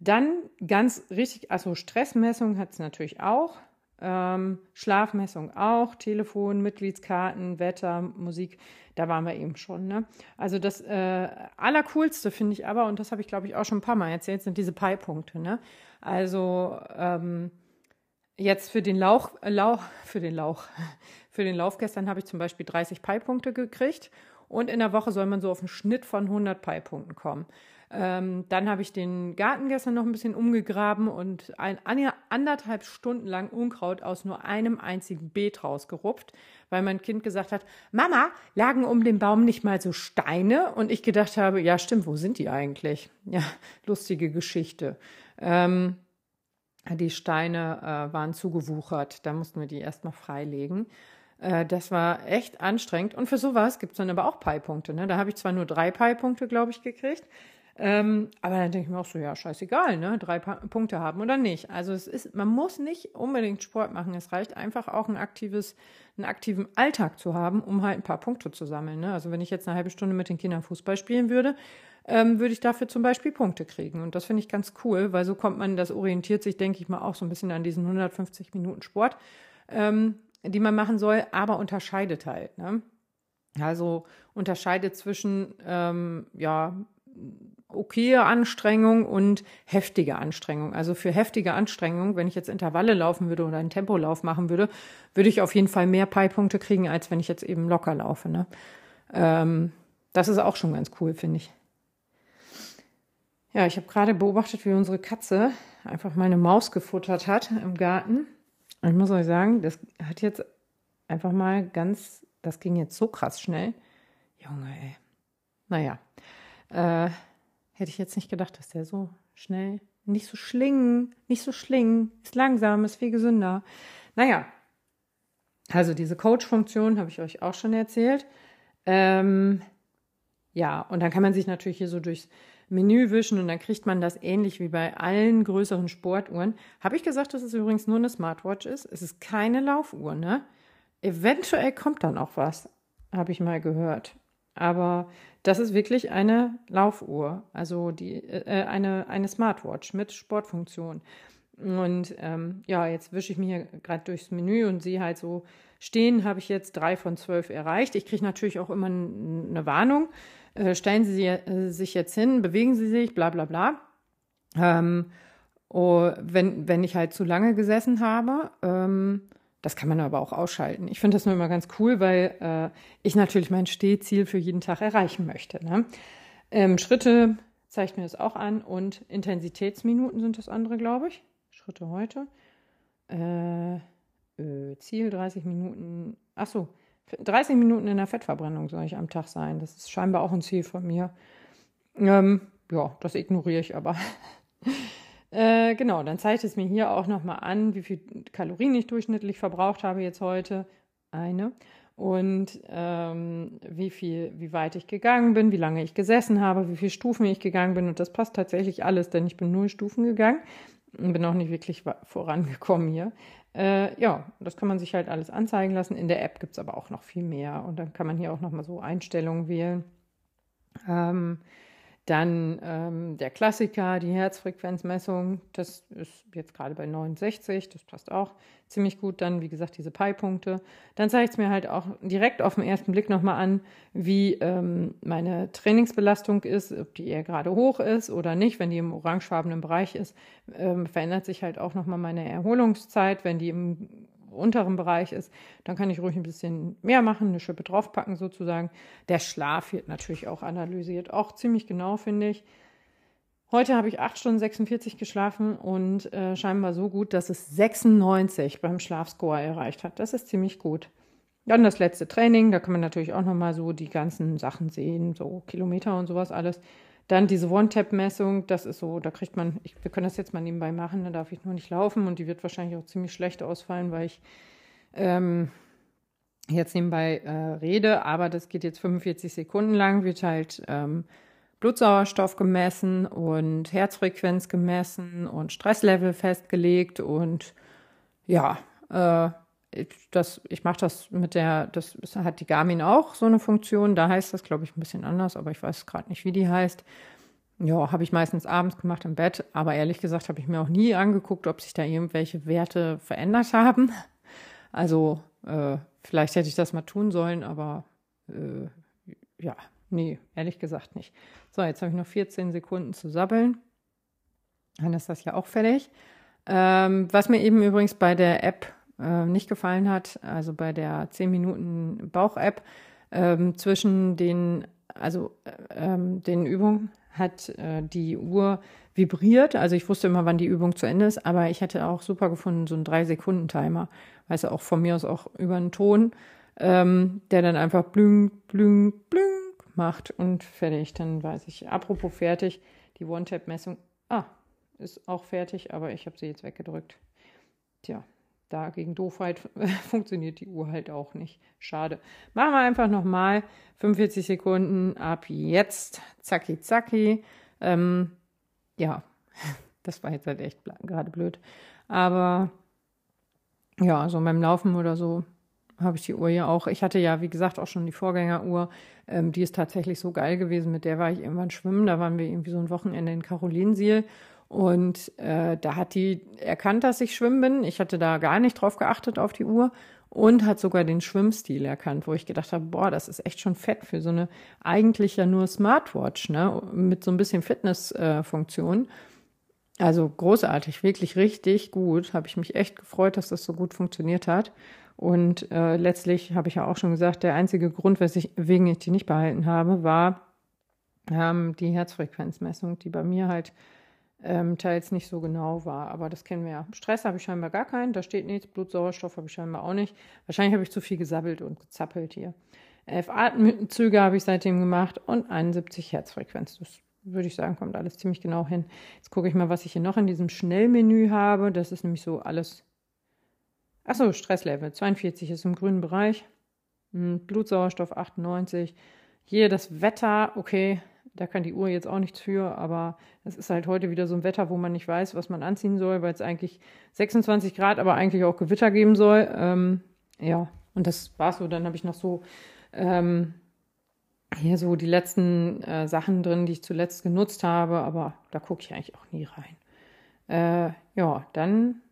Dann ganz richtig, also Stressmessung hat es natürlich auch. Ähm, Schlafmessung auch, Telefon, Mitgliedskarten, Wetter, Musik, da waren wir eben schon. Ne? Also das äh, Allercoolste finde ich aber, und das habe ich glaube ich auch schon ein paar Mal erzählt, sind diese Pi-Punkte. Ne? Also ähm, jetzt für den Lauch, Lauch, für den Lauch, für den Lauf gestern habe ich zum Beispiel 30 Pi-Punkte gekriegt und in der Woche soll man so auf einen Schnitt von 100 Pi-Punkten kommen. Ähm, dann habe ich den Garten gestern noch ein bisschen umgegraben und ein, anderthalb Stunden lang Unkraut aus nur einem einzigen Beet rausgerupft, weil mein Kind gesagt hat, Mama, lagen um den Baum nicht mal so Steine? Und ich gedacht habe, ja stimmt, wo sind die eigentlich? Ja, lustige Geschichte. Ähm, die Steine äh, waren zugewuchert, da mussten wir die erstmal freilegen. Äh, das war echt anstrengend. Und für sowas gibt es dann aber auch Pi-Punkte. Ne? Da habe ich zwar nur drei Pi-Punkte, glaube ich, gekriegt. Ähm, aber dann denke ich mir auch so, ja, scheißegal, ne? Drei pa Punkte haben oder nicht. Also es ist, man muss nicht unbedingt Sport machen. Es reicht einfach auch ein aktives, einen aktiven Alltag zu haben, um halt ein paar Punkte zu sammeln. Ne? Also wenn ich jetzt eine halbe Stunde mit den Kindern Fußball spielen würde, ähm, würde ich dafür zum Beispiel Punkte kriegen. Und das finde ich ganz cool, weil so kommt man, das orientiert sich, denke ich mal, auch so ein bisschen an diesen 150 Minuten Sport, ähm, die man machen soll, aber unterscheidet halt. Ne? Also unterscheidet zwischen, ähm, ja, okaye Anstrengung und heftige Anstrengung. Also für heftige Anstrengung, wenn ich jetzt Intervalle laufen würde oder einen Tempolauf machen würde, würde ich auf jeden Fall mehr Pi-Punkte kriegen, als wenn ich jetzt eben locker laufe. Ne? Ähm, das ist auch schon ganz cool, finde ich. Ja, ich habe gerade beobachtet, wie unsere Katze einfach meine Maus gefuttert hat im Garten. Und ich muss euch sagen, das hat jetzt einfach mal ganz, das ging jetzt so krass schnell. Junge, ey. Naja, äh, hätte ich jetzt nicht gedacht, dass der so schnell, nicht so schlingen, nicht so schlingen, ist langsam, ist viel gesünder. Naja, also diese Coach-Funktion habe ich euch auch schon erzählt. Ähm, ja, und dann kann man sich natürlich hier so durchs Menü wischen und dann kriegt man das ähnlich wie bei allen größeren Sportuhren. Habe ich gesagt, dass es übrigens nur eine Smartwatch ist? Es ist keine Laufuhr, ne? Eventuell kommt dann auch was, habe ich mal gehört. Aber das ist wirklich eine Laufuhr, also die, äh, eine, eine Smartwatch mit Sportfunktion. Und ähm, ja, jetzt wische ich mir hier gerade durchs Menü und sehe halt so, stehen habe ich jetzt drei von zwölf erreicht. Ich kriege natürlich auch immer eine Warnung äh, stellen Sie äh, sich jetzt hin, bewegen Sie sich, bla bla bla. Ähm, oh, wenn, wenn ich halt zu lange gesessen habe, ähm, das kann man aber auch ausschalten. Ich finde das nur immer ganz cool, weil äh, ich natürlich mein Stehziel für jeden Tag erreichen möchte. Ne? Ähm, Schritte zeigt mir das auch an und Intensitätsminuten sind das andere, glaube ich. Schritte heute. Äh, äh, Ziel 30 Minuten. Ach so, 30 Minuten in der Fettverbrennung soll ich am Tag sein. Das ist scheinbar auch ein Ziel von mir. Ähm, ja, das ignoriere ich aber. äh, genau, dann zeigt es mir hier auch nochmal an, wie viel Kalorien ich durchschnittlich verbraucht habe jetzt heute. Eine. Und ähm, wie viel, wie weit ich gegangen bin, wie lange ich gesessen habe, wie viele Stufen ich gegangen bin. Und das passt tatsächlich alles, denn ich bin null Stufen gegangen und bin auch nicht wirklich vorangekommen hier. Äh, ja, das kann man sich halt alles anzeigen lassen. In der App gibt es aber auch noch viel mehr. Und dann kann man hier auch nochmal so Einstellungen wählen. Ähm, dann ähm, der Klassiker, die Herzfrequenzmessung, das ist jetzt gerade bei 69, das passt auch ziemlich gut. Dann, wie gesagt, diese Pi-Punkte. Dann zeigt es mir halt auch direkt auf den ersten Blick nochmal an, wie ähm, meine Trainingsbelastung ist, ob die eher gerade hoch ist oder nicht. Wenn die im orangefarbenen Bereich ist, ähm, verändert sich halt auch nochmal meine Erholungszeit. Wenn die im unteren Bereich ist, dann kann ich ruhig ein bisschen mehr machen, eine Schippe draufpacken sozusagen. Der Schlaf wird natürlich auch analysiert, auch ziemlich genau, finde ich. Heute habe ich 8 Stunden 46 geschlafen und äh, scheinbar so gut, dass es 96 beim Schlafscore erreicht hat. Das ist ziemlich gut. Dann das letzte Training, da kann man natürlich auch nochmal so die ganzen Sachen sehen, so Kilometer und sowas alles. Dann diese One-Tap-Messung, das ist so, da kriegt man, ich, wir können das jetzt mal nebenbei machen, da darf ich nur nicht laufen und die wird wahrscheinlich auch ziemlich schlecht ausfallen, weil ich ähm, jetzt nebenbei äh, rede, aber das geht jetzt 45 Sekunden lang, wird halt ähm, Blutsauerstoff gemessen und Herzfrequenz gemessen und Stresslevel festgelegt und ja, äh, das, ich mache das mit der, das hat die Garmin auch so eine Funktion, da heißt das, glaube ich, ein bisschen anders, aber ich weiß gerade nicht, wie die heißt. Ja, habe ich meistens abends gemacht im Bett, aber ehrlich gesagt habe ich mir auch nie angeguckt, ob sich da irgendwelche Werte verändert haben. Also äh, vielleicht hätte ich das mal tun sollen, aber äh, ja, nee, ehrlich gesagt nicht. So, jetzt habe ich noch 14 Sekunden zu sabbeln. Dann ist das ja auch fertig. Ähm, was mir eben übrigens bei der App äh, nicht gefallen hat, also bei der 10 Minuten Bauch-App, ähm, zwischen den, also äh, ähm, den Übungen hat äh, die Uhr vibriert. Also ich wusste immer, wann die Übung zu Ende ist, aber ich hätte auch super gefunden, so einen 3-Sekunden-Timer. Weißt du, auch von mir aus auch über einen Ton, ähm, der dann einfach blüng, blüng, blüng macht und fertig. Dann weiß ich. Apropos fertig, die One-Tap-Messung, ah, ist auch fertig, aber ich habe sie jetzt weggedrückt. Tja, da gegen Doofheit funktioniert die Uhr halt auch nicht. Schade. Machen wir einfach nochmal 45 Sekunden ab jetzt. Zacki, zacki. Ähm, ja, das war jetzt halt echt gerade blöd. Aber ja, so beim Laufen oder so habe ich die Uhr ja auch. Ich hatte ja, wie gesagt, auch schon die Vorgängeruhr. Ähm, die ist tatsächlich so geil gewesen. Mit der war ich irgendwann schwimmen. Da waren wir irgendwie so ein Wochenende in Karolinsiel. Und äh, da hat die erkannt, dass ich schwimmen bin. Ich hatte da gar nicht drauf geachtet auf die Uhr und hat sogar den Schwimmstil erkannt, wo ich gedacht habe, boah, das ist echt schon fett für so eine eigentlich ja nur Smartwatch, ne, mit so ein bisschen Fitnessfunktion. Äh, also großartig, wirklich richtig gut. Habe ich mich echt gefreut, dass das so gut funktioniert hat. Und äh, letztlich habe ich ja auch schon gesagt, der einzige Grund, weswegen ich die nicht behalten habe, war ähm, die Herzfrequenzmessung, die bei mir halt ähm, teils nicht so genau war. Aber das kennen wir ja. Stress habe ich scheinbar gar keinen, da steht nichts. Blutsauerstoff habe ich scheinbar auch nicht. Wahrscheinlich habe ich zu viel gesabbelt und gezappelt hier. Elf Atemzüge habe ich seitdem gemacht und 71 Herzfrequenz. Das würde ich sagen, kommt alles ziemlich genau hin. Jetzt gucke ich mal, was ich hier noch in diesem Schnellmenü habe. Das ist nämlich so alles. Achso, Stresslevel 42 ist im grünen Bereich. Hm, Blutsauerstoff 98. Hier das Wetter, okay, da kann die Uhr jetzt auch nichts für, aber es ist halt heute wieder so ein Wetter, wo man nicht weiß, was man anziehen soll, weil es eigentlich 26 Grad, aber eigentlich auch Gewitter geben soll. Ähm, ja, und das war so. Dann habe ich noch so ähm, hier so die letzten äh, Sachen drin, die ich zuletzt genutzt habe, aber da gucke ich eigentlich auch nie rein. Äh, ja, dann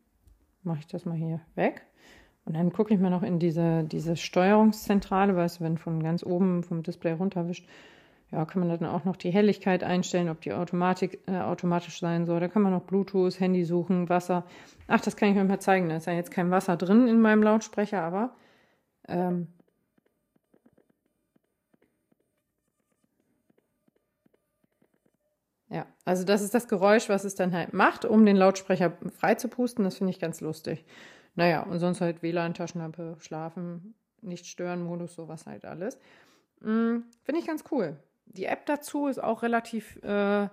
mache ich das mal hier weg. Und dann gucke ich mal noch in diese, diese Steuerungszentrale, weißt du, wenn von ganz oben vom Display runterwischt, ja, kann man dann auch noch die Helligkeit einstellen, ob die Automatik, äh, automatisch sein soll. Da kann man noch Bluetooth, Handy suchen, Wasser. Ach, das kann ich euch mal zeigen. Da ist ja jetzt kein Wasser drin in meinem Lautsprecher, aber ähm, Ja, also das ist das Geräusch, was es dann halt macht, um den Lautsprecher frei zu pusten. Das finde ich ganz lustig. Naja, und sonst halt WLAN, Taschenlampe, Schlafen, nicht stören Modus, sowas halt alles. Mhm, finde ich ganz cool die App dazu ist auch relativ, äh,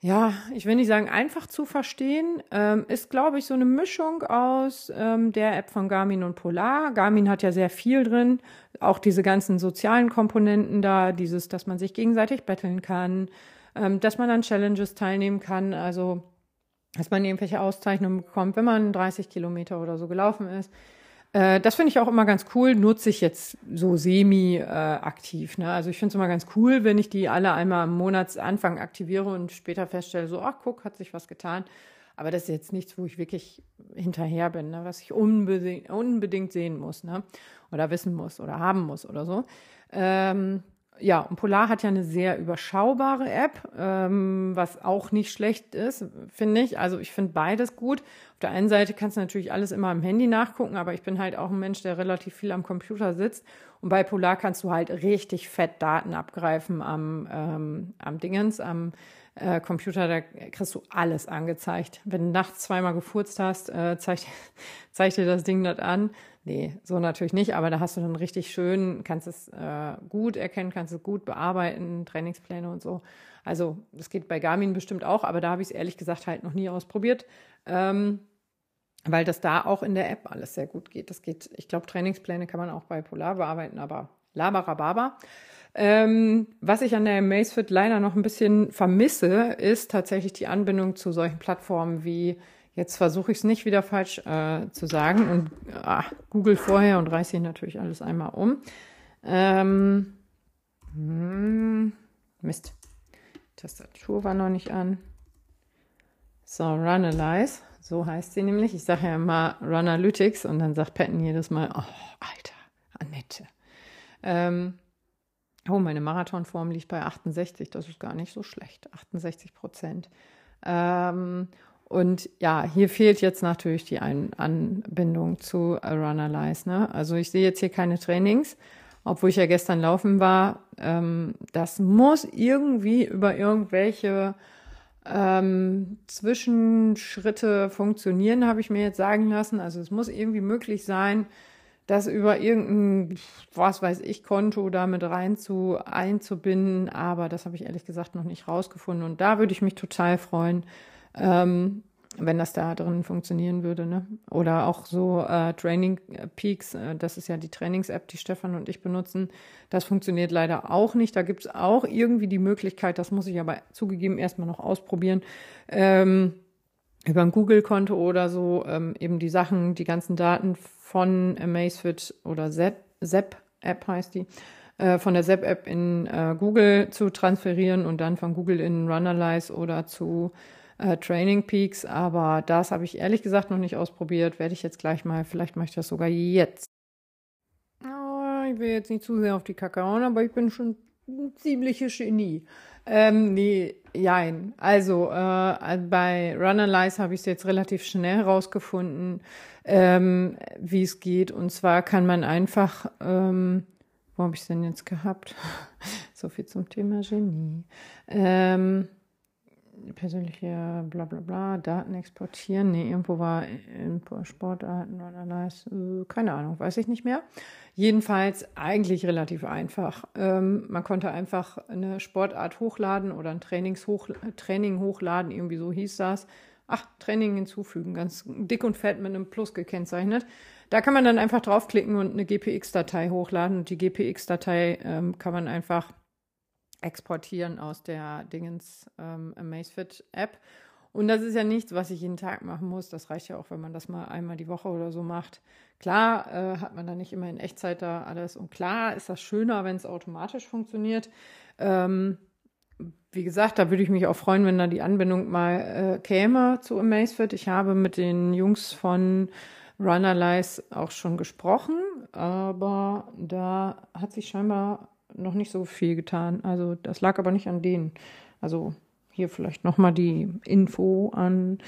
ja, ich will nicht sagen einfach zu verstehen. Ähm, ist, glaube ich, so eine Mischung aus ähm, der App von Garmin und Polar. Garmin hat ja sehr viel drin, auch diese ganzen sozialen Komponenten da, dieses, dass man sich gegenseitig betteln kann, ähm, dass man an Challenges teilnehmen kann, also dass man irgendwelche Auszeichnungen bekommt, wenn man 30 Kilometer oder so gelaufen ist. Äh, das finde ich auch immer ganz cool, nutze ich jetzt so semi-aktiv. Äh, ne? Also ich finde es immer ganz cool, wenn ich die alle einmal am Monatsanfang aktiviere und später feststelle, so, ach guck, hat sich was getan. Aber das ist jetzt nichts, wo ich wirklich hinterher bin, ne? was ich unbedingt, unbedingt sehen muss ne? oder wissen muss oder haben muss oder so. Ähm, ja, und Polar hat ja eine sehr überschaubare App, ähm, was auch nicht schlecht ist, finde ich. Also ich finde beides gut. Auf der einen Seite kannst du natürlich alles immer am Handy nachgucken, aber ich bin halt auch ein Mensch, der relativ viel am Computer sitzt. Und bei Polar kannst du halt richtig fett Daten abgreifen am, ähm, am Dingens, am äh, Computer, da kriegst du alles angezeigt. Wenn du nachts zweimal gefurzt hast, äh, zeigt, zeigt dir das Ding das an. Nee, so natürlich nicht, aber da hast du dann richtig schön, kannst es äh, gut erkennen, kannst es gut bearbeiten, Trainingspläne und so. Also das geht bei Garmin bestimmt auch, aber da habe ich es ehrlich gesagt halt noch nie ausprobiert. Ähm, weil das da auch in der App alles sehr gut geht. Das geht, ich glaube, Trainingspläne kann man auch bei Polar bearbeiten, aber laberababa. Ähm, was ich an der Amazfit leider noch ein bisschen vermisse, ist tatsächlich die Anbindung zu solchen Plattformen wie, jetzt versuche ich es nicht wieder falsch äh, zu sagen und ah, Google vorher und reiße hier natürlich alles einmal um. Ähm, hm, Mist. Tastatur war noch nicht an. So, Runalyze, so heißt sie nämlich. Ich sage ja immer Runalytics und dann sagt Patton jedes Mal, oh, Alter, Annette. Ähm, oh, meine Marathonform liegt bei 68, das ist gar nicht so schlecht, 68 Prozent. Ähm, und ja, hier fehlt jetzt natürlich die Ein Anbindung zu Runalyze. Ne? Also ich sehe jetzt hier keine Trainings, obwohl ich ja gestern laufen war. Ähm, das muss irgendwie über irgendwelche ähm, Zwischenschritte funktionieren, habe ich mir jetzt sagen lassen. Also es muss irgendwie möglich sein, das über irgendein, was weiß ich, Konto damit rein zu einzubinden. Aber das habe ich ehrlich gesagt noch nicht rausgefunden. Und da würde ich mich total freuen, ähm, wenn das da drin funktionieren würde. Ne? Oder auch so äh, Training Peaks, äh, das ist ja die Trainings-App, die Stefan und ich benutzen. Das funktioniert leider auch nicht. Da gibt es auch irgendwie die Möglichkeit, das muss ich aber zugegeben erstmal noch ausprobieren, ähm, über ein Google-Konto oder so, ähm, eben die Sachen, die ganzen Daten von Amazfit oder Zep-App heißt die, äh, von der Zep-App in äh, Google zu transferieren und dann von Google in Runalyze oder zu äh, Training Peaks, aber das habe ich ehrlich gesagt noch nicht ausprobiert. Werde ich jetzt gleich mal, vielleicht mache ich das sogar jetzt. Oh, ich will jetzt nicht zu sehr auf die Kacke hauen, aber ich bin schon ein ziemliches Genie. Ähm, nee, jein. Also äh, bei Runalyze habe ich es jetzt relativ schnell herausgefunden, ähm, wie es geht. Und zwar kann man einfach, ähm, wo habe ich es denn jetzt gehabt? so viel zum Thema Genie. Ähm, persönliche bla bla bla, Daten exportieren. Nee, irgendwo war Sportarten oder Leist, äh, keine Ahnung, weiß ich nicht mehr. Jedenfalls eigentlich relativ einfach. Ähm, man konnte einfach eine Sportart hochladen oder ein Trainings hoch, Training hochladen, irgendwie so hieß das. Ach, Training hinzufügen, ganz dick und fett mit einem Plus gekennzeichnet. Da kann man dann einfach draufklicken und eine GPX-Datei hochladen. Und die GPX-Datei ähm, kann man einfach exportieren aus der Dingens ähm, Amazfit App. Und das ist ja nichts, was ich jeden Tag machen muss. Das reicht ja auch, wenn man das mal einmal die Woche oder so macht. Klar äh, hat man da nicht immer in Echtzeit da alles. Und klar ist das schöner, wenn es automatisch funktioniert. Ähm, wie gesagt, da würde ich mich auch freuen, wenn da die Anbindung mal äh, käme zu Amazfit. Ich habe mit den Jungs von Runnerlies auch schon gesprochen, aber da hat sich scheinbar noch nicht so viel getan. Also das lag aber nicht an denen. Also hier vielleicht nochmal die Info an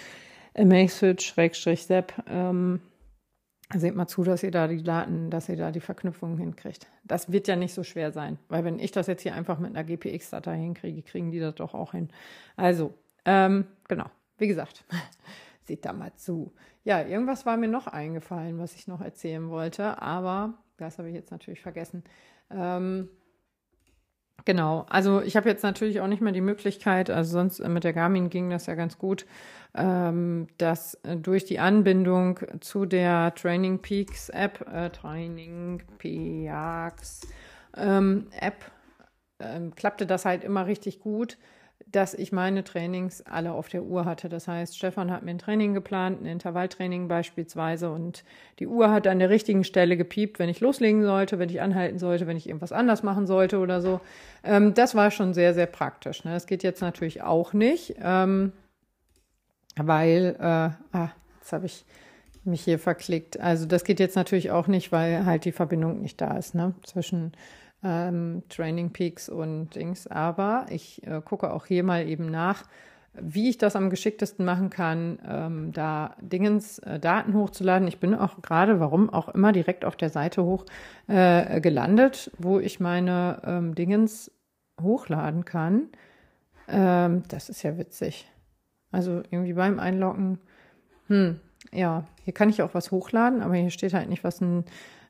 Amazfit-Sepp. Ähm, seht mal zu, dass ihr da die Daten, dass ihr da die Verknüpfungen hinkriegt. Das wird ja nicht so schwer sein, weil wenn ich das jetzt hier einfach mit einer GPX-Datei hinkriege, kriegen die das doch auch hin. Also, ähm, genau, wie gesagt, seht da mal zu. Ja, irgendwas war mir noch eingefallen, was ich noch erzählen wollte, aber das habe ich jetzt natürlich vergessen. Ähm, Genau, also ich habe jetzt natürlich auch nicht mehr die Möglichkeit, also sonst äh, mit der Garmin ging das ja ganz gut, ähm, dass äh, durch die Anbindung zu der Training Peaks App, äh, Training Peaks ähm, App, ähm, klappte das halt immer richtig gut dass ich meine Trainings alle auf der Uhr hatte. Das heißt, Stefan hat mir ein Training geplant, ein Intervalltraining beispielsweise, und die Uhr hat an der richtigen Stelle gepiept, wenn ich loslegen sollte, wenn ich anhalten sollte, wenn ich irgendwas anders machen sollte oder so. Ähm, das war schon sehr, sehr praktisch. Ne? Das geht jetzt natürlich auch nicht, ähm, weil, äh, ah, jetzt habe ich mich hier verklickt. Also das geht jetzt natürlich auch nicht, weil halt die Verbindung nicht da ist ne? zwischen ähm, Training Peaks und Dings. Aber ich äh, gucke auch hier mal eben nach, wie ich das am geschicktesten machen kann, ähm, da Dingens äh, Daten hochzuladen. Ich bin auch gerade, warum auch immer, direkt auf der Seite hoch äh, gelandet, wo ich meine ähm, Dingens hochladen kann. Ähm, das ist ja witzig. Also irgendwie beim Einloggen, hm, ja, hier kann ich auch was hochladen, aber hier steht halt nicht, was ein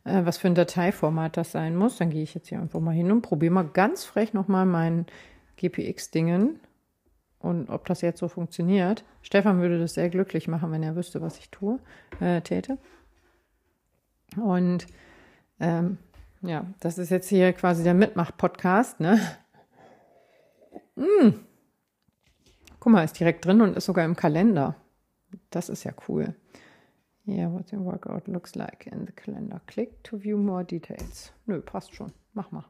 äh, was für ein Dateiformat das sein muss. Dann gehe ich jetzt hier einfach mal hin und probiere mal ganz frech nochmal mein GPX-Dingen. und ob das jetzt so funktioniert. Stefan würde das sehr glücklich machen, wenn er wüsste, was ich tue, äh, täte. Und ähm, ja, das ist jetzt hier quasi der Mitmach-Podcast, ne? Mm. Guck mal, ist direkt drin und ist sogar im Kalender. Das ist ja cool. Yeah, what the workout looks like in the calendar. Click to view more details. Nö, passt schon. Mach mal.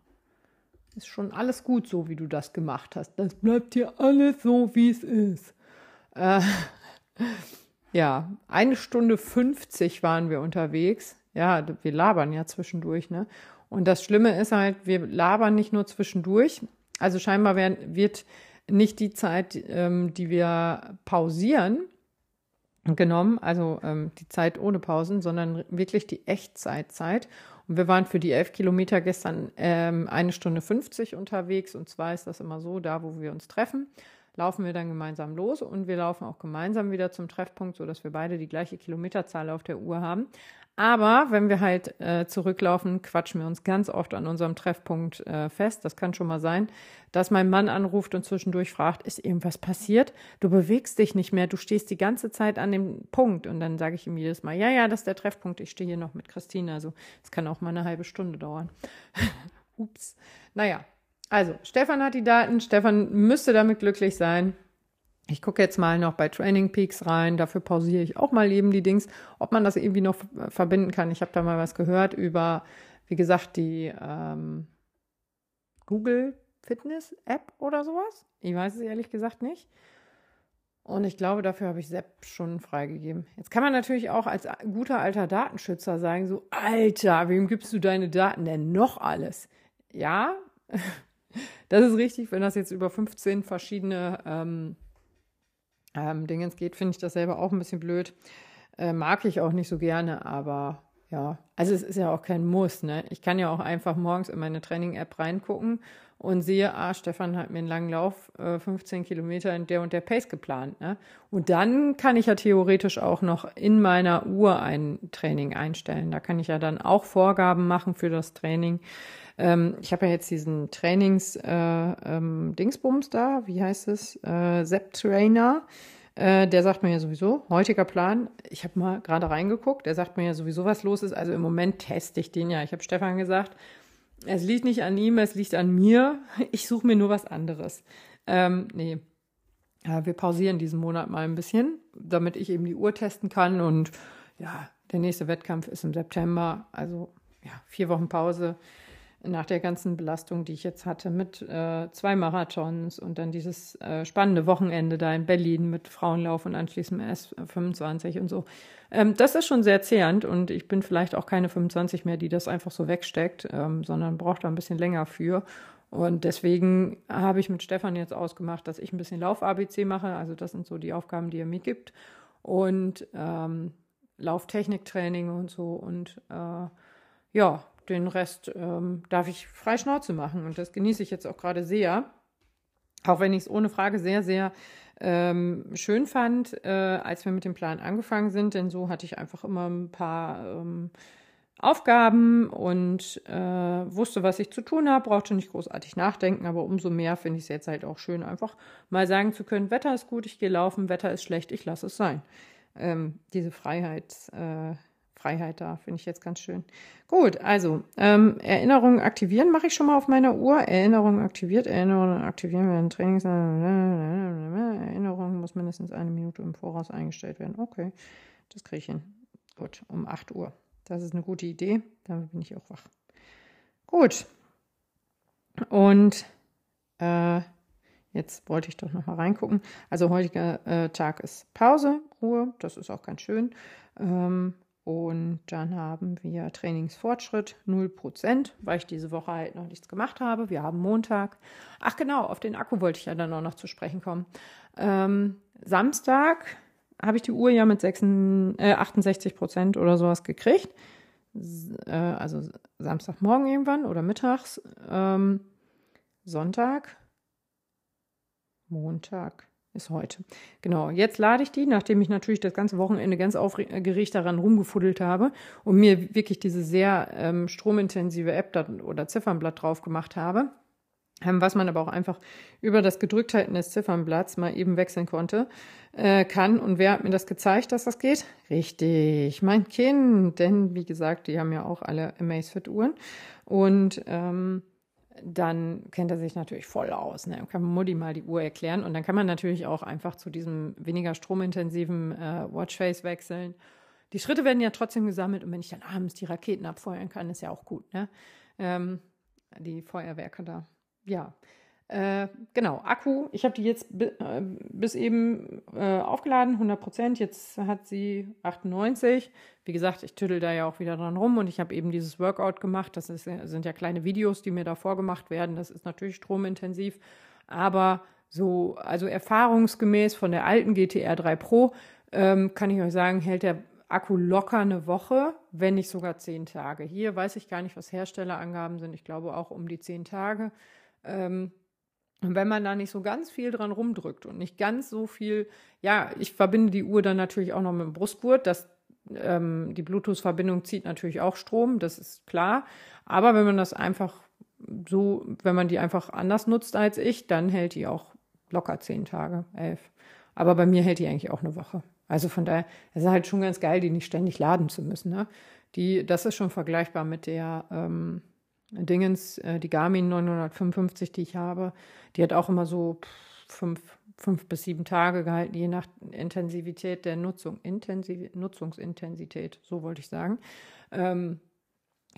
Ist schon alles gut so, wie du das gemacht hast. Das bleibt hier alles so, wie es ist. Äh, ja, eine Stunde 50 waren wir unterwegs. Ja, wir labern ja zwischendurch, ne? Und das Schlimme ist halt, wir labern nicht nur zwischendurch. Also scheinbar werden, wird nicht die Zeit, ähm, die wir pausieren, genommen, also ähm, die Zeit ohne Pausen, sondern wirklich die Echtzeitzeit. Und wir waren für die elf Kilometer gestern ähm, eine Stunde 50 unterwegs. Und zwar ist das immer so, da wo wir uns treffen, laufen wir dann gemeinsam los und wir laufen auch gemeinsam wieder zum Treffpunkt, sodass wir beide die gleiche Kilometerzahl auf der Uhr haben. Aber wenn wir halt äh, zurücklaufen, quatschen wir uns ganz oft an unserem Treffpunkt äh, fest. Das kann schon mal sein, dass mein Mann anruft und zwischendurch fragt, ist irgendwas passiert? Du bewegst dich nicht mehr, du stehst die ganze Zeit an dem Punkt. Und dann sage ich ihm jedes Mal, ja, ja, das ist der Treffpunkt, ich stehe hier noch mit Christine. Also es kann auch mal eine halbe Stunde dauern. Ups. Naja, also Stefan hat die Daten, Stefan müsste damit glücklich sein. Ich gucke jetzt mal noch bei Training Peaks rein. Dafür pausiere ich auch mal eben die Dings, ob man das irgendwie noch verbinden kann. Ich habe da mal was gehört über, wie gesagt, die ähm, Google Fitness App oder sowas. Ich weiß es ehrlich gesagt nicht. Und ich glaube, dafür habe ich Sepp schon freigegeben. Jetzt kann man natürlich auch als guter alter Datenschützer sagen, so, Alter, wem gibst du deine Daten denn noch alles? Ja, das ist richtig, wenn das jetzt über 15 verschiedene ähm, ähm, Dingens geht, finde ich das selber auch ein bisschen blöd. Äh, mag ich auch nicht so gerne, aber ja, also es ist ja auch kein Muss. Ne? Ich kann ja auch einfach morgens in meine Training-App reingucken und sehe, ah, Stefan hat mir einen langen Lauf, äh, 15 Kilometer in der und der Pace geplant. Ne? Und dann kann ich ja theoretisch auch noch in meiner Uhr ein Training einstellen. Da kann ich ja dann auch Vorgaben machen für das Training. Ähm, ich habe ja jetzt diesen Trainings-Dingsbums äh, ähm, da, wie heißt es? Äh, Zep-Trainer. Äh, der sagt mir ja sowieso, heutiger Plan, ich habe mal gerade reingeguckt, der sagt mir ja sowieso, was los ist. Also im Moment teste ich den ja. Ich habe Stefan gesagt, es liegt nicht an ihm, es liegt an mir. Ich suche mir nur was anderes. Ähm, nee, ja, wir pausieren diesen Monat mal ein bisschen, damit ich eben die Uhr testen kann. Und ja, der nächste Wettkampf ist im September. Also ja, vier Wochen Pause nach der ganzen Belastung, die ich jetzt hatte mit äh, zwei Marathons und dann dieses äh, spannende Wochenende da in Berlin mit Frauenlauf und anschließend S25 und so. Ähm, das ist schon sehr zehrend und ich bin vielleicht auch keine 25 mehr, die das einfach so wegsteckt, ähm, sondern braucht da ein bisschen länger für. Und deswegen habe ich mit Stefan jetzt ausgemacht, dass ich ein bisschen Lauf-ABC mache. Also das sind so die Aufgaben, die er mir gibt. Und ähm, Lauftechniktraining und so. Und äh, ja, den Rest ähm, darf ich frei Schnauze machen und das genieße ich jetzt auch gerade sehr. Auch wenn ich es ohne Frage sehr, sehr ähm, schön fand, äh, als wir mit dem Plan angefangen sind, denn so hatte ich einfach immer ein paar ähm, Aufgaben und äh, wusste, was ich zu tun habe, brauchte nicht großartig nachdenken, aber umso mehr finde ich es jetzt halt auch schön, einfach mal sagen zu können, Wetter ist gut, ich gehe laufen, Wetter ist schlecht, ich lasse es sein. Ähm, diese Freiheit äh, Freiheit da, finde ich jetzt ganz schön. Gut, also ähm, Erinnerungen aktivieren mache ich schon mal auf meiner Uhr. Erinnerungen aktiviert, Erinnerungen aktivieren werden Trainings. Erinnerungen muss mindestens eine Minute im Voraus eingestellt werden. Okay, das kriege ich hin. Gut, um 8 Uhr. Das ist eine gute Idee. Damit bin ich auch wach. Gut. Und äh, jetzt wollte ich doch noch mal reingucken. Also heutiger äh, Tag ist Pause, Ruhe. Das ist auch ganz schön. Ähm, und dann haben wir Trainingsfortschritt 0%, weil ich diese Woche halt noch nichts gemacht habe. Wir haben Montag. Ach genau, auf den Akku wollte ich ja dann auch noch zu sprechen kommen. Ähm, Samstag habe ich die Uhr ja mit 6, äh, 68 Prozent oder sowas gekriegt. Äh, also Samstagmorgen irgendwann oder mittags. Ähm, Sonntag, Montag, ist heute. Genau, jetzt lade ich die, nachdem ich natürlich das ganze Wochenende ganz aufgeregt daran rumgefuddelt habe und mir wirklich diese sehr ähm, stromintensive App da, oder Ziffernblatt drauf gemacht habe, ähm, was man aber auch einfach über das Gedrückthalten des Ziffernblatts mal eben wechseln konnte, äh, kann. Und wer hat mir das gezeigt, dass das geht? Richtig, mein Kind. Denn wie gesagt, die haben ja auch alle Amazfit-Uhren. Und ähm, dann kennt er sich natürlich voll aus. Ne? Dann kann Mutti mal die Uhr erklären. Und dann kann man natürlich auch einfach zu diesem weniger stromintensiven äh, Watchface wechseln. Die Schritte werden ja trotzdem gesammelt. Und wenn ich dann abends die Raketen abfeuern kann, ist ja auch gut. Ne? Ähm, die Feuerwerke da ja, äh, genau, Akku. Ich habe die jetzt äh, bis eben äh, aufgeladen, 100 Prozent. Jetzt hat sie 98. Wie gesagt, ich tüdel da ja auch wieder dran rum und ich habe eben dieses Workout gemacht. Das ist, sind ja kleine Videos, die mir da vorgemacht werden. Das ist natürlich stromintensiv, aber so, also erfahrungsgemäß von der alten GTR 3 Pro ähm, kann ich euch sagen, hält der Akku locker eine Woche, wenn nicht sogar zehn Tage. Hier weiß ich gar nicht, was Herstellerangaben sind. Ich glaube auch um die zehn Tage. Ähm, und wenn man da nicht so ganz viel dran rumdrückt und nicht ganz so viel, ja, ich verbinde die Uhr dann natürlich auch noch mit dem Brustgurt. Das, ähm, die Bluetooth-Verbindung zieht natürlich auch Strom, das ist klar. Aber wenn man das einfach so, wenn man die einfach anders nutzt als ich, dann hält die auch locker zehn Tage, elf. Aber bei mir hält die eigentlich auch eine Woche. Also von daher, es ist halt schon ganz geil, die nicht ständig laden zu müssen. Ne? Die, das ist schon vergleichbar mit der ähm, Dingens, äh, die Garmin 955, die ich habe, die hat auch immer so fünf, fünf bis sieben Tage gehalten, je nach Intensivität der Nutzung, Intensiv Nutzungsintensität, so wollte ich sagen. Ähm,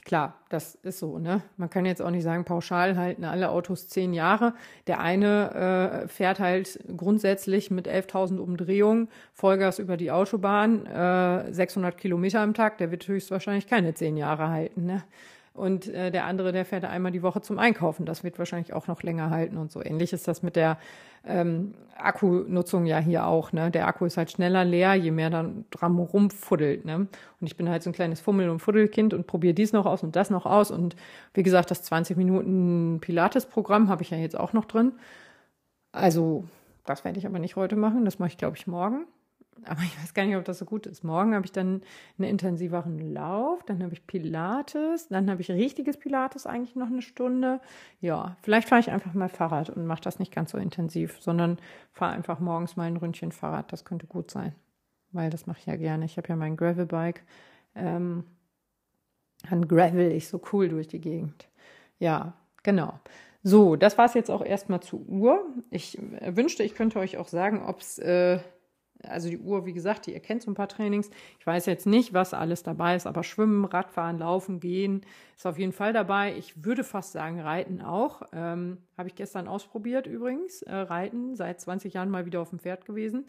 klar, das ist so, ne? Man kann jetzt auch nicht sagen, pauschal halten alle Autos zehn Jahre. Der eine äh, fährt halt grundsätzlich mit 11.000 Umdrehungen Vollgas über die Autobahn, äh, 600 Kilometer am Tag, der wird höchstwahrscheinlich keine zehn Jahre halten, ne? Und äh, der andere, der fährt einmal die Woche zum Einkaufen. Das wird wahrscheinlich auch noch länger halten und so. Ähnlich ist das mit der ähm, Akkunutzung ja hier auch. Ne? Der Akku ist halt schneller leer, je mehr dann dran rumfuddelt. Ne? Und ich bin halt so ein kleines Fummel- und Fuddelkind und probiere dies noch aus und das noch aus. Und wie gesagt, das 20 Minuten Pilates-Programm habe ich ja jetzt auch noch drin. Also, das werde ich aber nicht heute machen. Das mache ich, glaube ich, morgen aber ich weiß gar nicht, ob das so gut ist. Morgen habe ich dann einen intensiveren Lauf, dann habe ich Pilates, dann habe ich richtiges Pilates eigentlich noch eine Stunde. Ja, vielleicht fahre ich einfach mal Fahrrad und mache das nicht ganz so intensiv, sondern fahre einfach morgens mal ein Ründchen Fahrrad. Das könnte gut sein, weil das mache ich ja gerne. Ich habe ja mein Gravelbike. Ähm, dann gravel ich so cool durch die Gegend. Ja, genau. So, das war es jetzt auch erstmal zur Uhr. Ich äh, wünschte, ich könnte euch auch sagen, ob es äh, also die Uhr, wie gesagt, die erkennt so ein paar Trainings. Ich weiß jetzt nicht, was alles dabei ist, aber Schwimmen, Radfahren, Laufen, Gehen ist auf jeden Fall dabei. Ich würde fast sagen, Reiten auch. Ähm, Habe ich gestern ausprobiert übrigens. Äh, Reiten, seit 20 Jahren mal wieder auf dem Pferd gewesen.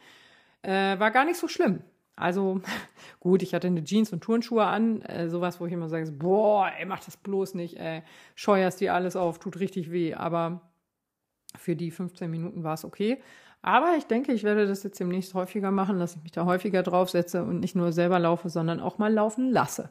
Äh, war gar nicht so schlimm. Also gut, ich hatte eine Jeans und Turnschuhe an, äh, sowas, wo ich immer sage, boah, ey, mach das bloß nicht, ey, scheuerst dir alles auf, tut richtig weh. Aber für die 15 Minuten war es okay. Aber ich denke, ich werde das jetzt demnächst häufiger machen, dass ich mich da häufiger draufsetze und nicht nur selber laufe, sondern auch mal laufen lasse.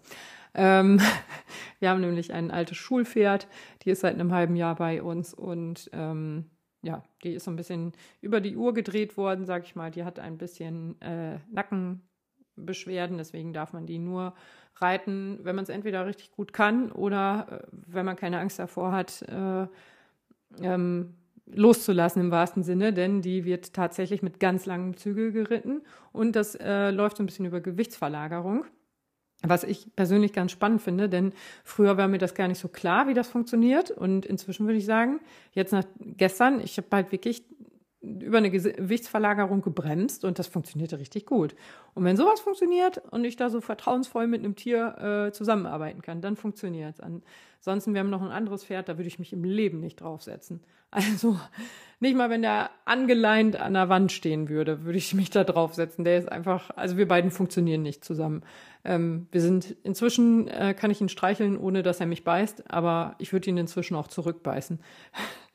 Ähm, wir haben nämlich ein altes Schulpferd, die ist seit einem halben Jahr bei uns und ähm, ja, die ist so ein bisschen über die Uhr gedreht worden, sag ich mal. Die hat ein bisschen äh, Nackenbeschwerden, deswegen darf man die nur reiten, wenn man es entweder richtig gut kann oder äh, wenn man keine Angst davor hat, äh, ähm, loszulassen im wahrsten Sinne, denn die wird tatsächlich mit ganz langem Zügel geritten und das äh, läuft so ein bisschen über Gewichtsverlagerung. Was ich persönlich ganz spannend finde, denn früher war mir das gar nicht so klar, wie das funktioniert. Und inzwischen würde ich sagen, jetzt nach gestern, ich habe halt wirklich über eine Gewichtsverlagerung gebremst und das funktionierte richtig gut. Und wenn sowas funktioniert und ich da so vertrauensvoll mit einem Tier äh, zusammenarbeiten kann, dann funktioniert es. Ansonsten, wir haben noch ein anderes Pferd, da würde ich mich im Leben nicht draufsetzen. Also nicht mal, wenn der angeleint an der Wand stehen würde, würde ich mich da draufsetzen. Der ist einfach, also wir beiden funktionieren nicht zusammen. Ähm, wir sind inzwischen, äh, kann ich ihn streicheln, ohne dass er mich beißt, aber ich würde ihn inzwischen auch zurückbeißen.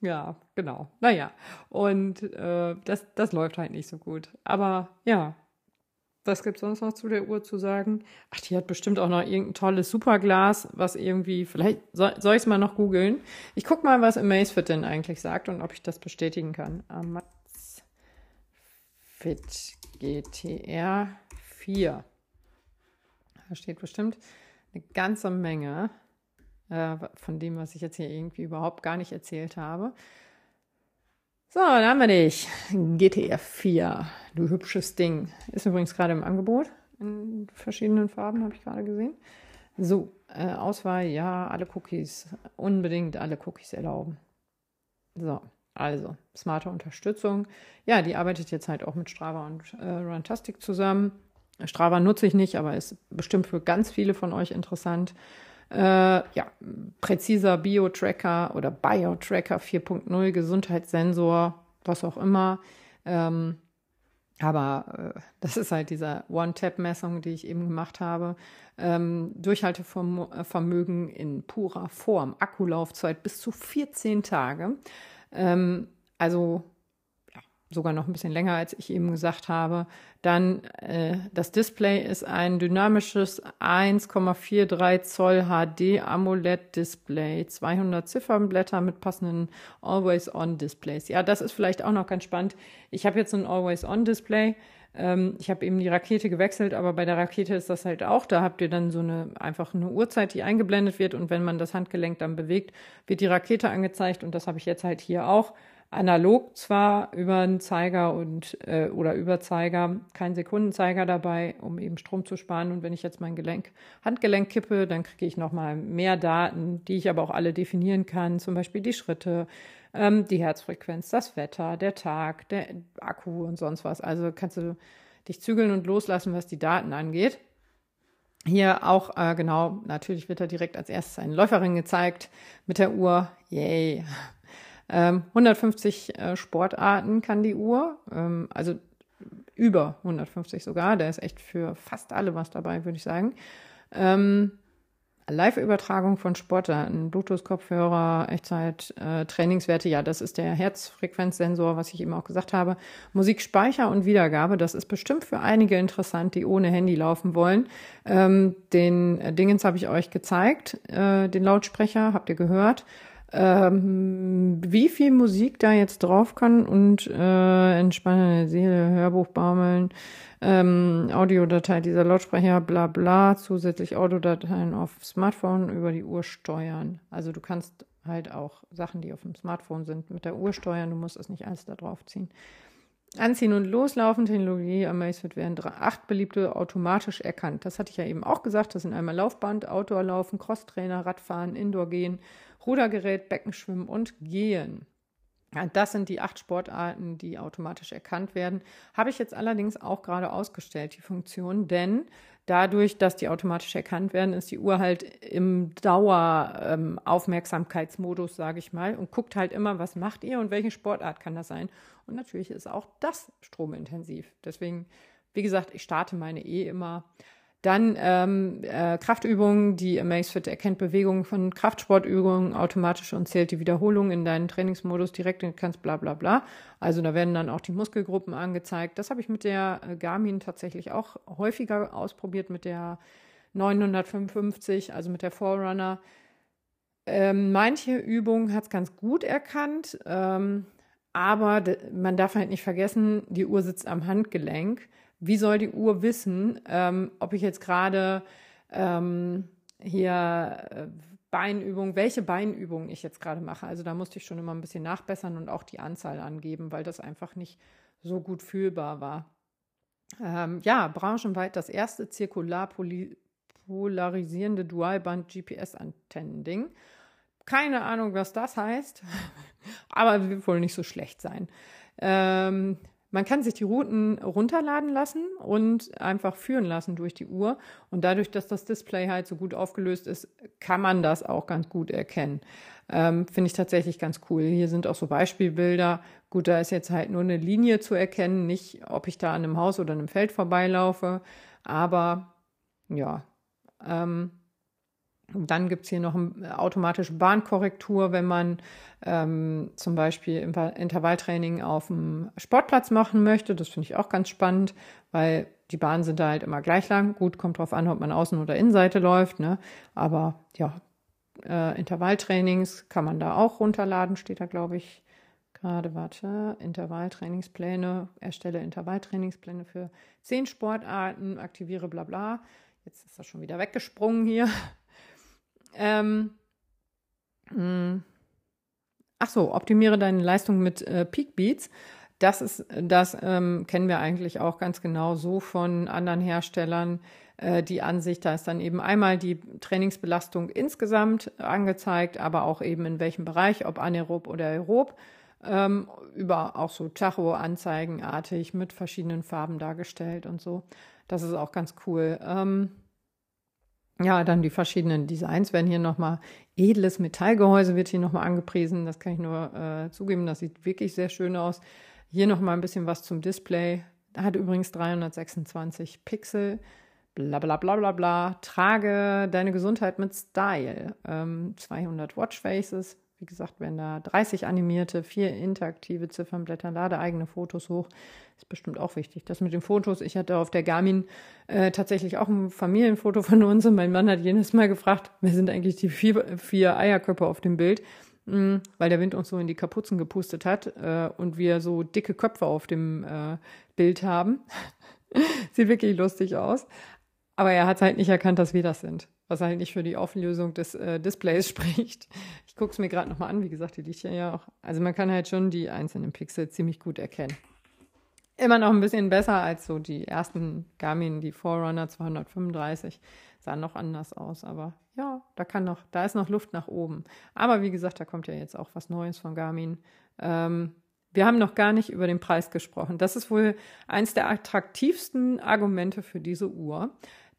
Ja, genau. Naja, und äh, das, das läuft halt nicht so gut. Aber ja, was gibt es sonst noch zu der Uhr zu sagen? Ach, die hat bestimmt auch noch irgendein tolles Superglas, was irgendwie, vielleicht soll, soll ich es mal noch googeln. Ich gucke mal, was Amazfit denn eigentlich sagt und ob ich das bestätigen kann. Amazfit GTR 4. Da steht bestimmt eine ganze Menge. Äh, von dem, was ich jetzt hier irgendwie überhaupt gar nicht erzählt habe. So, dann haben wir dich. GTF 4, du hübsches Ding. Ist übrigens gerade im Angebot in verschiedenen Farben, habe ich gerade gesehen. So, äh, Auswahl, ja, alle Cookies, unbedingt alle Cookies erlauben. So, also, smarte Unterstützung. Ja, die arbeitet jetzt halt auch mit Strava und äh, Runtastic zusammen. Strava nutze ich nicht, aber ist bestimmt für ganz viele von euch interessant. Äh, ja, präziser Bio-Tracker oder Bio-Tracker 4.0, Gesundheitssensor, was auch immer. Ähm, aber äh, das ist halt diese One-Tap-Messung, die ich eben gemacht habe. Ähm, Durchhaltevermögen in purer Form, Akkulaufzeit bis zu 14 Tage. Ähm, also sogar noch ein bisschen länger, als ich eben gesagt habe. Dann äh, das Display ist ein dynamisches 1,43 Zoll HD AMOLED Display, 200 Ziffernblätter mit passenden Always-On Displays. Ja, das ist vielleicht auch noch ganz spannend. Ich habe jetzt ein Always-On Display. Ähm, ich habe eben die Rakete gewechselt, aber bei der Rakete ist das halt auch. Da habt ihr dann so eine einfach eine Uhrzeit, die eingeblendet wird und wenn man das Handgelenk dann bewegt, wird die Rakete angezeigt und das habe ich jetzt halt hier auch analog zwar über einen Zeiger und äh, oder Überzeiger, kein Sekundenzeiger dabei, um eben Strom zu sparen. Und wenn ich jetzt mein Gelenk, Handgelenk kippe, dann kriege ich nochmal mehr Daten, die ich aber auch alle definieren kann, zum Beispiel die Schritte, ähm, die Herzfrequenz, das Wetter, der Tag, der Akku und sonst was. Also kannst du dich zügeln und loslassen, was die Daten angeht. Hier auch, äh, genau, natürlich wird da direkt als erstes eine Läuferin gezeigt mit der Uhr. Yay. Ähm, 150 äh, Sportarten kann die Uhr, ähm, also über 150 sogar. Da ist echt für fast alle was dabei, würde ich sagen. Ähm, Live-Übertragung von Sportarten, Bluetooth-Kopfhörer, Echtzeit, äh, Trainingswerte, ja, das ist der Herzfrequenzsensor, was ich eben auch gesagt habe. Musikspeicher und Wiedergabe, das ist bestimmt für einige interessant, die ohne Handy laufen wollen. Ähm, den äh, Dingens habe ich euch gezeigt, den Lautsprecher, habt ihr gehört ähm, wie viel Musik da jetzt drauf kann und äh, entspannende Seele, Hörbuch baumeln, ähm, Audiodatei dieser Lautsprecher, bla bla, zusätzlich Audiodateien auf Smartphone über die Uhr steuern. Also du kannst halt auch Sachen, die auf dem Smartphone sind, mit der Uhr steuern, du musst es nicht alles da drauf ziehen. Anziehen und Loslaufen, Technologie Amazfit werden acht beliebte automatisch erkannt. Das hatte ich ja eben auch gesagt. Das sind einmal Laufband, Outdoor-Laufen, Crosstrainer, Radfahren, Indoor-Gehen, Rudergerät, Beckenschwimmen und Gehen. Das sind die acht Sportarten, die automatisch erkannt werden. Habe ich jetzt allerdings auch gerade ausgestellt, die Funktion, denn dadurch, dass die automatisch erkannt werden, ist die Uhr halt im Daueraufmerksamkeitsmodus, ähm, sage ich mal, und guckt halt immer, was macht ihr und welche Sportart kann das sein. Und natürlich ist auch das stromintensiv. Deswegen, wie gesagt, ich starte meine eh immer dann ähm, äh, Kraftübungen, die Amazfit erkennt Bewegungen von Kraftsportübungen automatisch und zählt die Wiederholung in deinen Trainingsmodus direkt und kannst bla bla bla. Also da werden dann auch die Muskelgruppen angezeigt. Das habe ich mit der äh, Garmin tatsächlich auch häufiger ausprobiert, mit der 955, also mit der Forerunner. Ähm, manche Übungen hat es ganz gut erkannt, ähm, aber man darf halt nicht vergessen, die Uhr sitzt am Handgelenk wie soll die Uhr wissen, ähm, ob ich jetzt gerade ähm, hier äh, Beinübung, welche Beinübung ich jetzt gerade mache. Also da musste ich schon immer ein bisschen nachbessern und auch die Anzahl angeben, weil das einfach nicht so gut fühlbar war. Ähm, ja, branchenweit das erste zirkular polarisierende Dualband GPS-Antennen-Ding. Keine Ahnung, was das heißt, aber wird wohl nicht so schlecht sein. Ähm, man kann sich die Routen runterladen lassen und einfach führen lassen durch die Uhr. Und dadurch, dass das Display halt so gut aufgelöst ist, kann man das auch ganz gut erkennen. Ähm, Finde ich tatsächlich ganz cool. Hier sind auch so Beispielbilder. Gut, da ist jetzt halt nur eine Linie zu erkennen, nicht ob ich da an einem Haus oder einem Feld vorbeilaufe. Aber ja, ähm, dann gibt es hier noch eine automatische Bahnkorrektur, wenn man ähm, zum Beispiel Intervalltraining auf dem Sportplatz machen möchte. Das finde ich auch ganz spannend, weil die Bahnen sind da halt immer gleich lang. Gut, kommt drauf an, ob man Außen- oder Innenseite läuft. Ne? Aber ja, äh, Intervalltrainings kann man da auch runterladen, steht da, glaube ich, gerade, warte, Intervalltrainingspläne, erstelle Intervalltrainingspläne für zehn Sportarten, aktiviere bla bla. Jetzt ist das schon wieder weggesprungen hier. Ähm, Hm. Ach so, optimiere deine Leistung mit äh, Peak Beats. Das ist, das ähm, kennen wir eigentlich auch ganz genau so von anderen Herstellern. Äh, die Ansicht, da ist dann eben einmal die Trainingsbelastung insgesamt angezeigt, aber auch eben in welchem Bereich, ob anaerob oder aerob. Ähm, über auch so Tacho-Anzeigenartig mit verschiedenen Farben dargestellt und so. Das ist auch ganz cool. Ähm, ja, dann die verschiedenen Designs werden hier nochmal, edles Metallgehäuse wird hier nochmal angepriesen. Das kann ich nur äh, zugeben, das sieht wirklich sehr schön aus. Hier nochmal ein bisschen was zum Display. Hat übrigens 326 Pixel. Bla bla bla bla bla. Trage deine Gesundheit mit Style. Ähm, 200 Watchfaces. Wie gesagt, werden da 30 animierte, vier interaktive Ziffernblätter, lade eigene Fotos hoch. Ist bestimmt auch wichtig. Das mit den Fotos, ich hatte auf der Garmin äh, tatsächlich auch ein Familienfoto von uns und mein Mann hat jedes Mal gefragt, wer sind eigentlich die vier, vier Eierköpfe auf dem Bild? Mhm, weil der Wind uns so in die Kapuzen gepustet hat äh, und wir so dicke Köpfe auf dem äh, Bild haben. Sieht wirklich lustig aus. Aber er hat halt nicht erkannt, dass wir das sind, was halt nicht für die Auflösung des äh, Displays spricht. Ich gucke es mir gerade nochmal an, wie gesagt, die liegt ja ja auch. Also man kann halt schon die einzelnen Pixel ziemlich gut erkennen. Immer noch ein bisschen besser als so die ersten Garmin, die Forerunner 235 sahen noch anders aus, aber ja, da kann noch, da ist noch Luft nach oben. Aber wie gesagt, da kommt ja jetzt auch was Neues von Garmin. Ähm, wir haben noch gar nicht über den Preis gesprochen. Das ist wohl eins der attraktivsten Argumente für diese Uhr.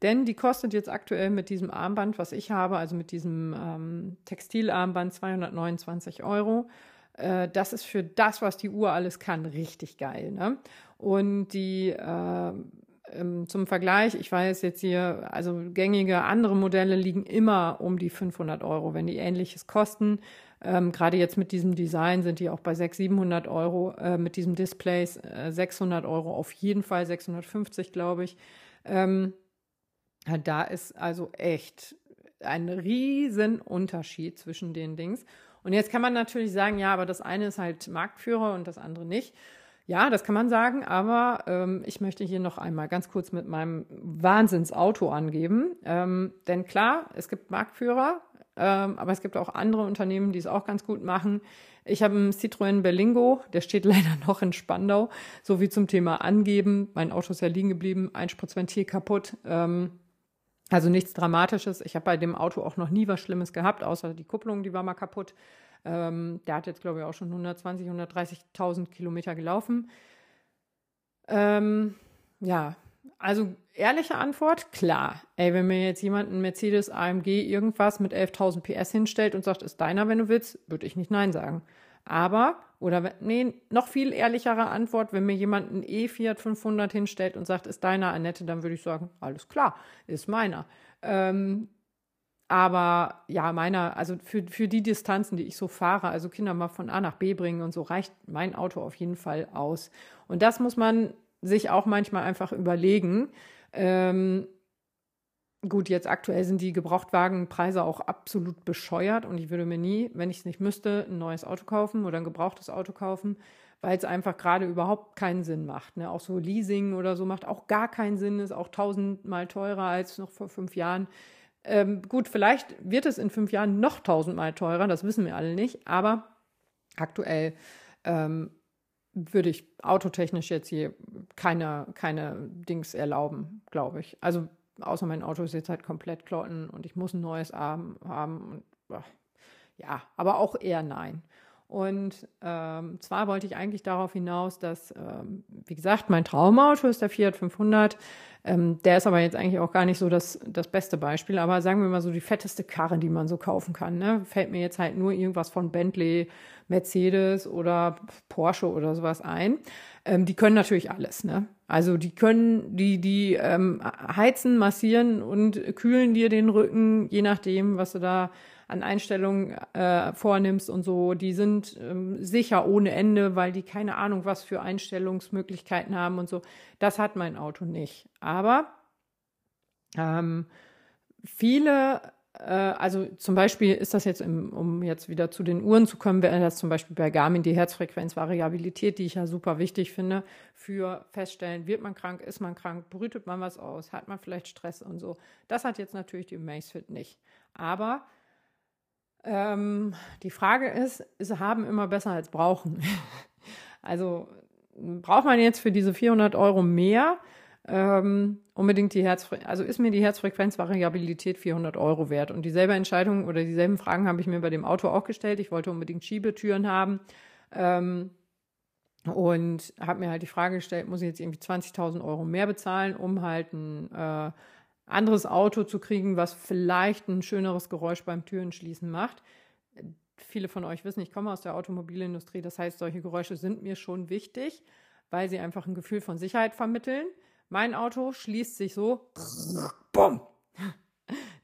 Denn die kostet jetzt aktuell mit diesem Armband, was ich habe, also mit diesem ähm, Textilarmband 229 Euro. Äh, das ist für das, was die Uhr alles kann, richtig geil. Ne? Und die äh, zum Vergleich, ich weiß jetzt hier, also gängige andere Modelle liegen immer um die 500 Euro, wenn die ähnliches kosten. Ähm, Gerade jetzt mit diesem Design sind die auch bei 600, 700 Euro, äh, mit diesem Displays äh, 600 Euro auf jeden Fall, 650 glaube ich. Ähm, da ist also echt ein riesen Unterschied zwischen den Dings. Und jetzt kann man natürlich sagen, ja, aber das eine ist halt Marktführer und das andere nicht. Ja, das kann man sagen, aber ähm, ich möchte hier noch einmal ganz kurz mit meinem Wahnsinnsauto angeben. Ähm, denn klar, es gibt Marktführer, ähm, aber es gibt auch andere Unternehmen, die es auch ganz gut machen. Ich habe einen Citroën Berlingo, der steht leider noch in Spandau, so wie zum Thema Angeben. Mein Auto ist ja liegen geblieben, Einspritzventil kaputt. Ähm, also nichts Dramatisches. Ich habe bei dem Auto auch noch nie was Schlimmes gehabt, außer die Kupplung, die war mal kaputt. Ähm, der hat jetzt, glaube ich, auch schon 120.000, 130.000 Kilometer gelaufen. Ähm, ja, also ehrliche Antwort, klar. Ey, wenn mir jetzt jemand ein Mercedes AMG irgendwas mit 11.000 PS hinstellt und sagt, ist deiner, wenn du willst, würde ich nicht Nein sagen. Aber, oder nee, noch viel ehrlichere Antwort, wenn mir jemand ein E-Fiat 500 hinstellt und sagt, ist deiner, Annette, dann würde ich sagen, alles klar, ist meiner. Ähm, aber ja, meiner, also für, für die Distanzen, die ich so fahre, also Kinder mal von A nach B bringen und so, reicht mein Auto auf jeden Fall aus. Und das muss man sich auch manchmal einfach überlegen. Ähm, Gut, jetzt aktuell sind die Gebrauchtwagenpreise auch absolut bescheuert und ich würde mir nie, wenn ich es nicht müsste, ein neues Auto kaufen oder ein gebrauchtes Auto kaufen, weil es einfach gerade überhaupt keinen Sinn macht. Ne? Auch so Leasing oder so macht auch gar keinen Sinn, ist auch tausendmal teurer als noch vor fünf Jahren. Ähm, gut, vielleicht wird es in fünf Jahren noch tausendmal teurer, das wissen wir alle nicht, aber aktuell ähm, würde ich autotechnisch jetzt hier keine, keine Dings erlauben, glaube ich. Also außer mein Auto ist jetzt halt komplett klotten und ich muss ein neues haben. Und, ja, aber auch eher nein. Und ähm, zwar wollte ich eigentlich darauf hinaus, dass, ähm, wie gesagt, mein Traumauto ist der Fiat 500. Ähm, der ist aber jetzt eigentlich auch gar nicht so das, das beste Beispiel. Aber sagen wir mal so die fetteste Karre, die man so kaufen kann. Ne? Fällt mir jetzt halt nur irgendwas von Bentley, Mercedes oder Porsche oder sowas ein. Ähm, die können natürlich alles. Ne? Also die können, die, die ähm, heizen, massieren und kühlen dir den Rücken, je nachdem, was du da an Einstellungen äh, vornimmst und so, die sind ähm, sicher ohne Ende, weil die keine Ahnung, was für Einstellungsmöglichkeiten haben und so. Das hat mein Auto nicht. Aber ähm, viele äh, also zum Beispiel ist das jetzt, im, um jetzt wieder zu den Uhren zu kommen, wäre das zum Beispiel bei Garmin die Herzfrequenzvariabilität, die ich ja super wichtig finde, für feststellen, wird man krank, ist man krank, brütet man was aus, hat man vielleicht Stress und so. Das hat jetzt natürlich die Amazfit nicht. Aber Ähm, die Frage ist, ist haben immer besser als brauchen. also braucht man jetzt für diese 400 Euro mehr ähm, unbedingt die Herzfrequenz, also ist mir die Herzfrequenzvariabilität 400 Euro wert. Und dieselbe Entscheidung oder dieselben Fragen habe ich mir bei dem Auto auch gestellt. Ich wollte unbedingt Schiebetüren haben. Ähm, und habe mir halt die Frage gestellt, muss ich jetzt irgendwie 20.000 Euro mehr bezahlen, um halt ein äh, anderes Auto zu kriegen, was vielleicht ein schöneres Geräusch beim Türenschließen macht. Viele von euch wissen, ich komme aus der Automobilindustrie, das heißt, solche Geräusche sind mir schon wichtig, weil sie einfach ein Gefühl von Sicherheit vermitteln. Mein Auto schließt sich so, bumm.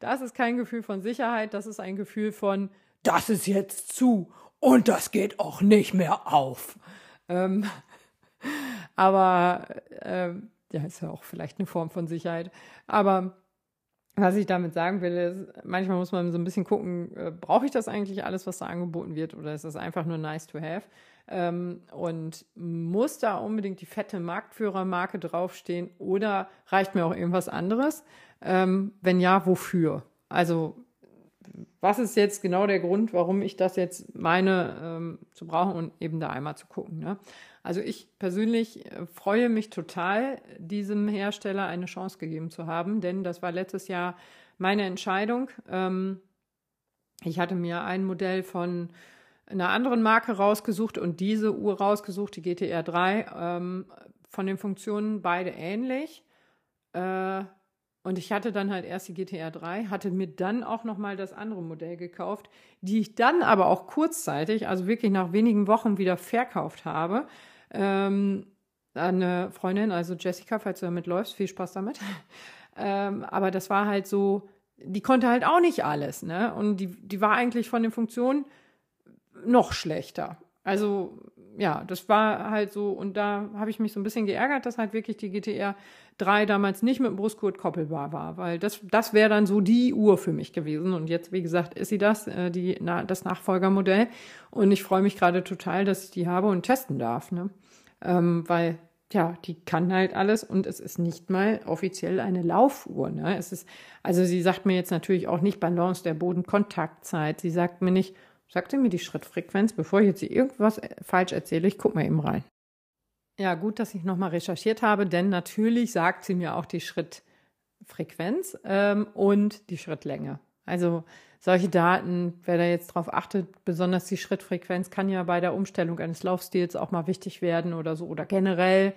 Das ist kein Gefühl von Sicherheit, das ist ein Gefühl von, das ist jetzt zu und das geht auch nicht mehr auf. Ähm, aber ähm, ja, ist ja auch vielleicht eine Form von Sicherheit. Aber was ich damit sagen will, ist, manchmal muss man so ein bisschen gucken, äh, brauche ich das eigentlich alles, was da angeboten wird, oder ist das einfach nur nice to have? Ähm, und muss da unbedingt die fette Marktführermarke draufstehen oder reicht mir auch irgendwas anderes? Ähm, wenn ja, wofür? Also was ist jetzt genau der Grund, warum ich das jetzt meine ähm, zu brauchen und eben da einmal zu gucken. Ne? Also ich persönlich äh, freue mich total, diesem Hersteller eine Chance gegeben zu haben, denn das war letztes Jahr meine Entscheidung. Ähm, ich hatte mir ein Modell von einer anderen Marke rausgesucht und diese Uhr rausgesucht, die GTR 3, ähm, von den Funktionen beide ähnlich. Äh, und ich hatte dann halt erst die GTR 3, hatte mir dann auch nochmal das andere Modell gekauft, die ich dann aber auch kurzzeitig, also wirklich nach wenigen Wochen wieder verkauft habe. Ähm, eine Freundin, also Jessica, falls du damit läufst, viel Spaß damit. ähm, aber das war halt so, die konnte halt auch nicht alles, ne? Und die, die war eigentlich von den Funktionen noch schlechter. Also ja, das war halt so, und da habe ich mich so ein bisschen geärgert, dass halt wirklich die GTR 3 damals nicht mit dem Brustgurt koppelbar war, weil das, das wäre dann so die Uhr für mich gewesen. Und jetzt, wie gesagt, ist sie das, äh, die, na, das Nachfolgermodell. Und ich freue mich gerade total, dass ich die habe und testen darf, ne? Ähm, weil ja, die kann halt alles und es ist nicht mal offiziell eine Laufuhr. Ne? Es ist, also sie sagt mir jetzt natürlich auch nicht Balance der Bodenkontaktzeit. Sie sagt mir nicht, sagt sie mir die Schrittfrequenz, bevor ich jetzt irgendwas äh, falsch erzähle, ich gucke mal eben rein. Ja, gut, dass ich nochmal recherchiert habe, denn natürlich sagt sie mir auch die Schrittfrequenz ähm, und die Schrittlänge. Also solche Daten, wer da jetzt drauf achtet, besonders die Schrittfrequenz kann ja bei der Umstellung eines Laufstils auch mal wichtig werden oder so oder generell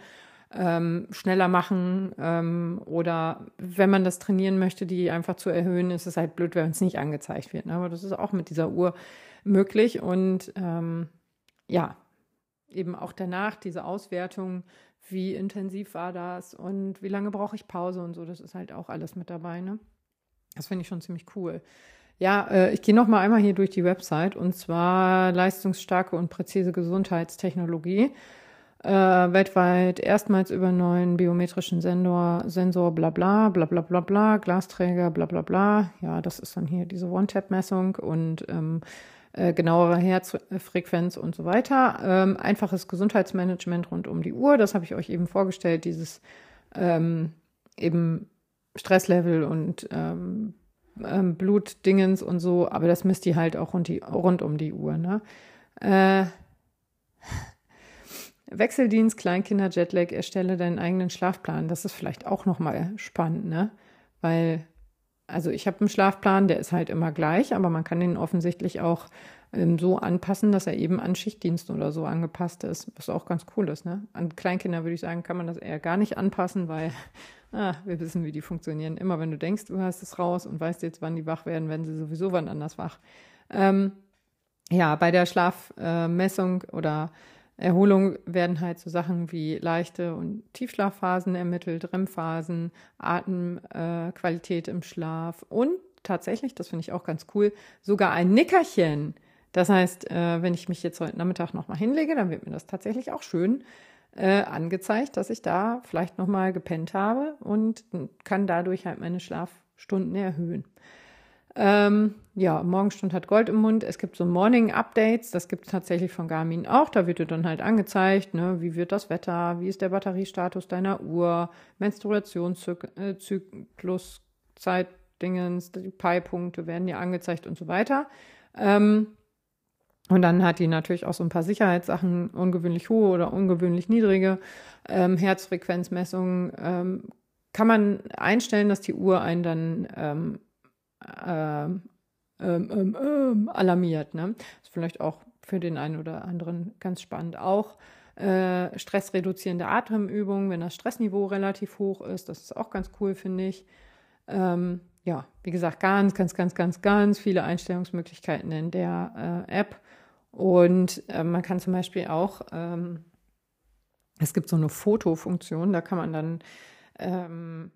ähm, schneller machen ähm, oder wenn man das trainieren möchte, die einfach zu erhöhen, ist es halt blöd, wenn es nicht angezeigt wird. Ne? Aber das ist auch mit dieser Uhr möglich und ähm, ja, eben auch danach diese Auswertung, wie intensiv war das und wie lange brauche ich Pause und so, das ist halt auch alles mit dabei. Ne? Das finde ich schon ziemlich cool. Ja, äh, ich gehe noch mal einmal hier durch die Website und zwar leistungsstarke und präzise Gesundheitstechnologie. Äh, weltweit erstmals über neuen biometrischen Sensor, Sensor, bla bla, bla bla bla bla, Glasträger, bla bla bla. Ja, das ist dann hier diese One-Tap-Messung und ähm, äh, genauere Herzfrequenz und so weiter. Ähm, einfaches Gesundheitsmanagement rund um die Uhr, das habe ich euch eben vorgestellt, dieses ähm, eben Stresslevel und ähm, ähm, Blutdingens und so, aber das misst die halt auch rund, die, rund um die Uhr. Ne? Äh, Wechseldienst, Kleinkinder, Jetlag, erstelle deinen eigenen Schlafplan. Das ist vielleicht auch nochmal spannend, ne? Weil also ich habe einen Schlafplan, der ist halt immer gleich, aber man kann den offensichtlich auch ähm, so anpassen, dass er eben an Schichtdienst oder so angepasst ist, was auch ganz cool ist. Ne? An Kleinkinder würde ich sagen, kann man das eher gar nicht anpassen, weil ah, wir wissen, wie die funktionieren. Immer wenn du denkst, du hast es raus und weißt jetzt, wann die wach werden, werden sie sowieso wann anders wach. Ähm, ja, bei der Schlafmessung äh, oder Erholung werden halt so Sachen wie leichte und Tiefschlafphasen ermittelt, REM-Phasen, Atemqualität äh, im Schlaf und tatsächlich, das finde ich auch ganz cool, sogar ein Nickerchen. Das heißt, äh, wenn ich mich jetzt heute Nachmittag nochmal hinlege, dann wird mir das tatsächlich auch schön äh, angezeigt, dass ich da vielleicht nochmal gepennt habe und kann dadurch halt meine Schlafstunden erhöhen. Ähm, ja, Morgenstund hat Gold im Mund. Es gibt so Morning Updates, das gibt es tatsächlich von Garmin auch. Da wird dir dann halt angezeigt, ne, wie wird das Wetter, wie ist der Batteriestatus deiner Uhr, Menstruationszyklus, Zeitdingens, die Pi-Punkte werden dir angezeigt und so weiter. Ähm, und dann hat die natürlich auch so ein paar Sicherheitssachen, ungewöhnlich hohe oder ungewöhnlich niedrige ähm, Herzfrequenzmessungen. Ähm, kann man einstellen, dass die Uhr einen dann ähm, ähm, ähm, ähm, alarmiert. Ne? ist vielleicht auch für den einen oder anderen ganz spannend. Auch äh, stressreduzierende Atemübungen, wenn das Stressniveau relativ hoch ist. Das ist auch ganz cool, finde ich. Ähm, ja, wie gesagt, ganz, ganz, ganz, ganz, ganz viele Einstellungsmöglichkeiten in der äh, App. Und äh, man kann zum Beispiel auch, ähm, es gibt so eine Fotofunktion, da kann man dann ähm,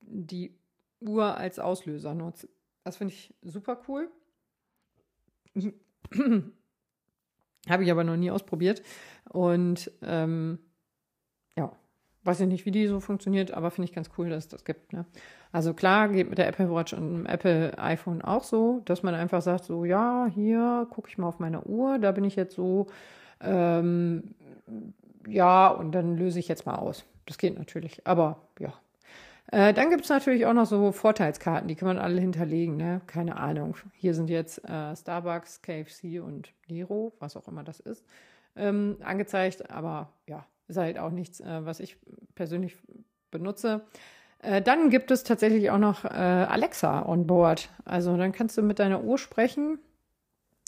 die Uhr als Auslöser nutzen. Das finde ich super cool. Habe ich aber noch nie ausprobiert. Und ähm, ja, weiß ich nicht, wie die so funktioniert, aber finde ich ganz cool, dass es das gibt. Ne? Also klar, geht mit der Apple Watch und dem Apple iPhone auch so, dass man einfach sagt, so ja, hier gucke ich mal auf meine Uhr, da bin ich jetzt so, ähm, ja, und dann löse ich jetzt mal aus. Das geht natürlich, aber ja. Äh, dann gibt es natürlich auch noch so Vorteilskarten, die kann man alle hinterlegen, ne? Keine Ahnung. Hier sind jetzt äh, Starbucks, KFC und Nero, was auch immer das ist, ähm, angezeigt, aber ja, ist halt auch nichts, äh, was ich persönlich benutze. Äh, dann gibt es tatsächlich auch noch äh, Alexa on board. Also dann kannst du mit deiner Uhr sprechen.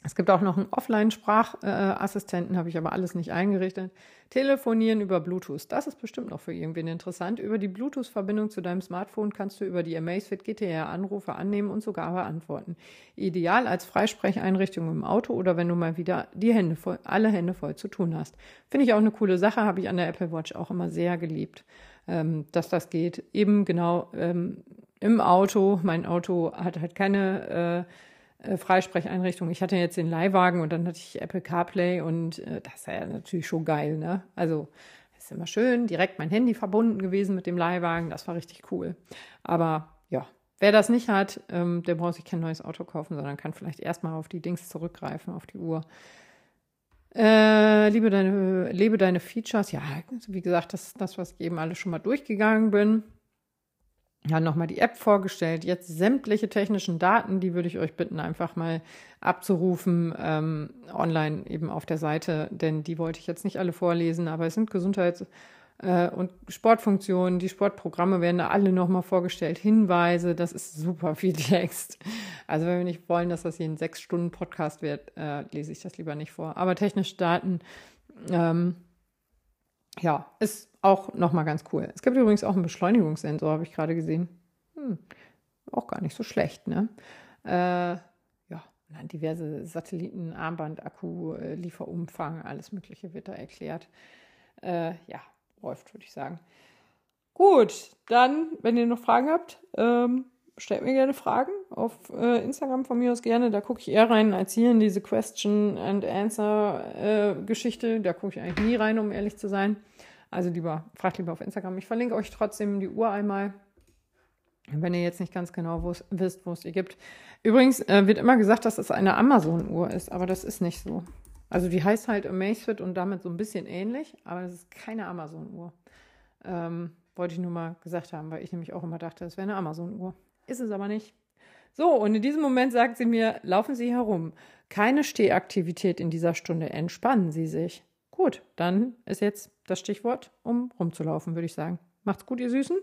Es gibt auch noch einen Offline-Sprachassistenten, habe ich aber alles nicht eingerichtet. Telefonieren über Bluetooth. Das ist bestimmt noch für irgendwen interessant. Über die Bluetooth-Verbindung zu deinem Smartphone kannst du über die Amazfit GTR Anrufe annehmen und sogar beantworten. Ideal als Freisprecheinrichtung im Auto oder wenn du mal wieder die Hände voll, alle Hände voll zu tun hast. Finde ich auch eine coole Sache, habe ich an der Apple Watch auch immer sehr geliebt ähm, dass das geht. Eben genau ähm, im Auto. Mein Auto hat halt keine äh, äh, Freisprecheinrichtung. Ich hatte jetzt den Leihwagen und dann hatte ich Apple CarPlay und äh, das ist ja natürlich schon geil, ne? Also ist immer schön, direkt mein Handy verbunden gewesen mit dem Leihwagen. Das war richtig cool. Aber ja, wer das nicht hat, ähm, der braucht sich kein neues Auto kaufen, sondern kann vielleicht erstmal auf die Dings zurückgreifen, auf die Uhr. Äh, liebe deine, lebe deine Features. Ja, wie gesagt, das ist das, was ich eben alles schon mal durchgegangen bin. Ja, nochmal die App vorgestellt. Jetzt sämtliche technischen Daten, die würde ich euch bitten, einfach mal abzurufen, ähm, online eben auf der Seite, denn die wollte ich jetzt nicht alle vorlesen, aber es sind Gesundheits- äh, und Sportfunktionen, die Sportprogramme werden da alle nochmal vorgestellt, Hinweise, das ist super viel Text. Also wenn wir nicht wollen, dass das hier ein sechs Stunden Podcast wird, äh, lese ich das lieber nicht vor. Aber technische Daten, ähm, ja, ist auch nochmal ganz cool. Es gibt übrigens auch einen Beschleunigungssensor, habe ich gerade gesehen. Hm, auch gar nicht so schlecht, ne? Äh, ja, dann diverse Satelliten, Armband, Akku, äh, Lieferumfang, alles Mögliche wird da erklärt. Äh, ja, läuft, würde ich sagen. Gut, dann, wenn ihr noch Fragen habt, ähm, stellt mir gerne Fragen auf äh, Instagram von mir aus gerne. Da gucke ich eher rein als hier in diese Question and Answer äh, Geschichte. Da gucke ich eigentlich nie rein, um ehrlich zu sein. Also lieber, fragt lieber auf Instagram. Ich verlinke euch trotzdem die Uhr einmal, wenn ihr jetzt nicht ganz genau wisst, wo es die gibt. Übrigens äh, wird immer gesagt, dass es eine Amazon-Uhr ist, aber das ist nicht so. Also die heißt halt Amazfit und damit so ein bisschen ähnlich, aber es ist keine Amazon-Uhr. Ähm, wollte ich nur mal gesagt haben, weil ich nämlich auch immer dachte, es wäre eine Amazon-Uhr. Ist es aber nicht. So, und in diesem Moment sagt sie mir, laufen Sie herum. Keine Stehaktivität in dieser Stunde. Entspannen Sie sich. Gut, dann ist jetzt das Stichwort, um rumzulaufen, würde ich sagen. Macht's gut, ihr Süßen.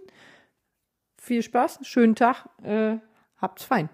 Viel Spaß, schönen Tag, äh, habt's fein.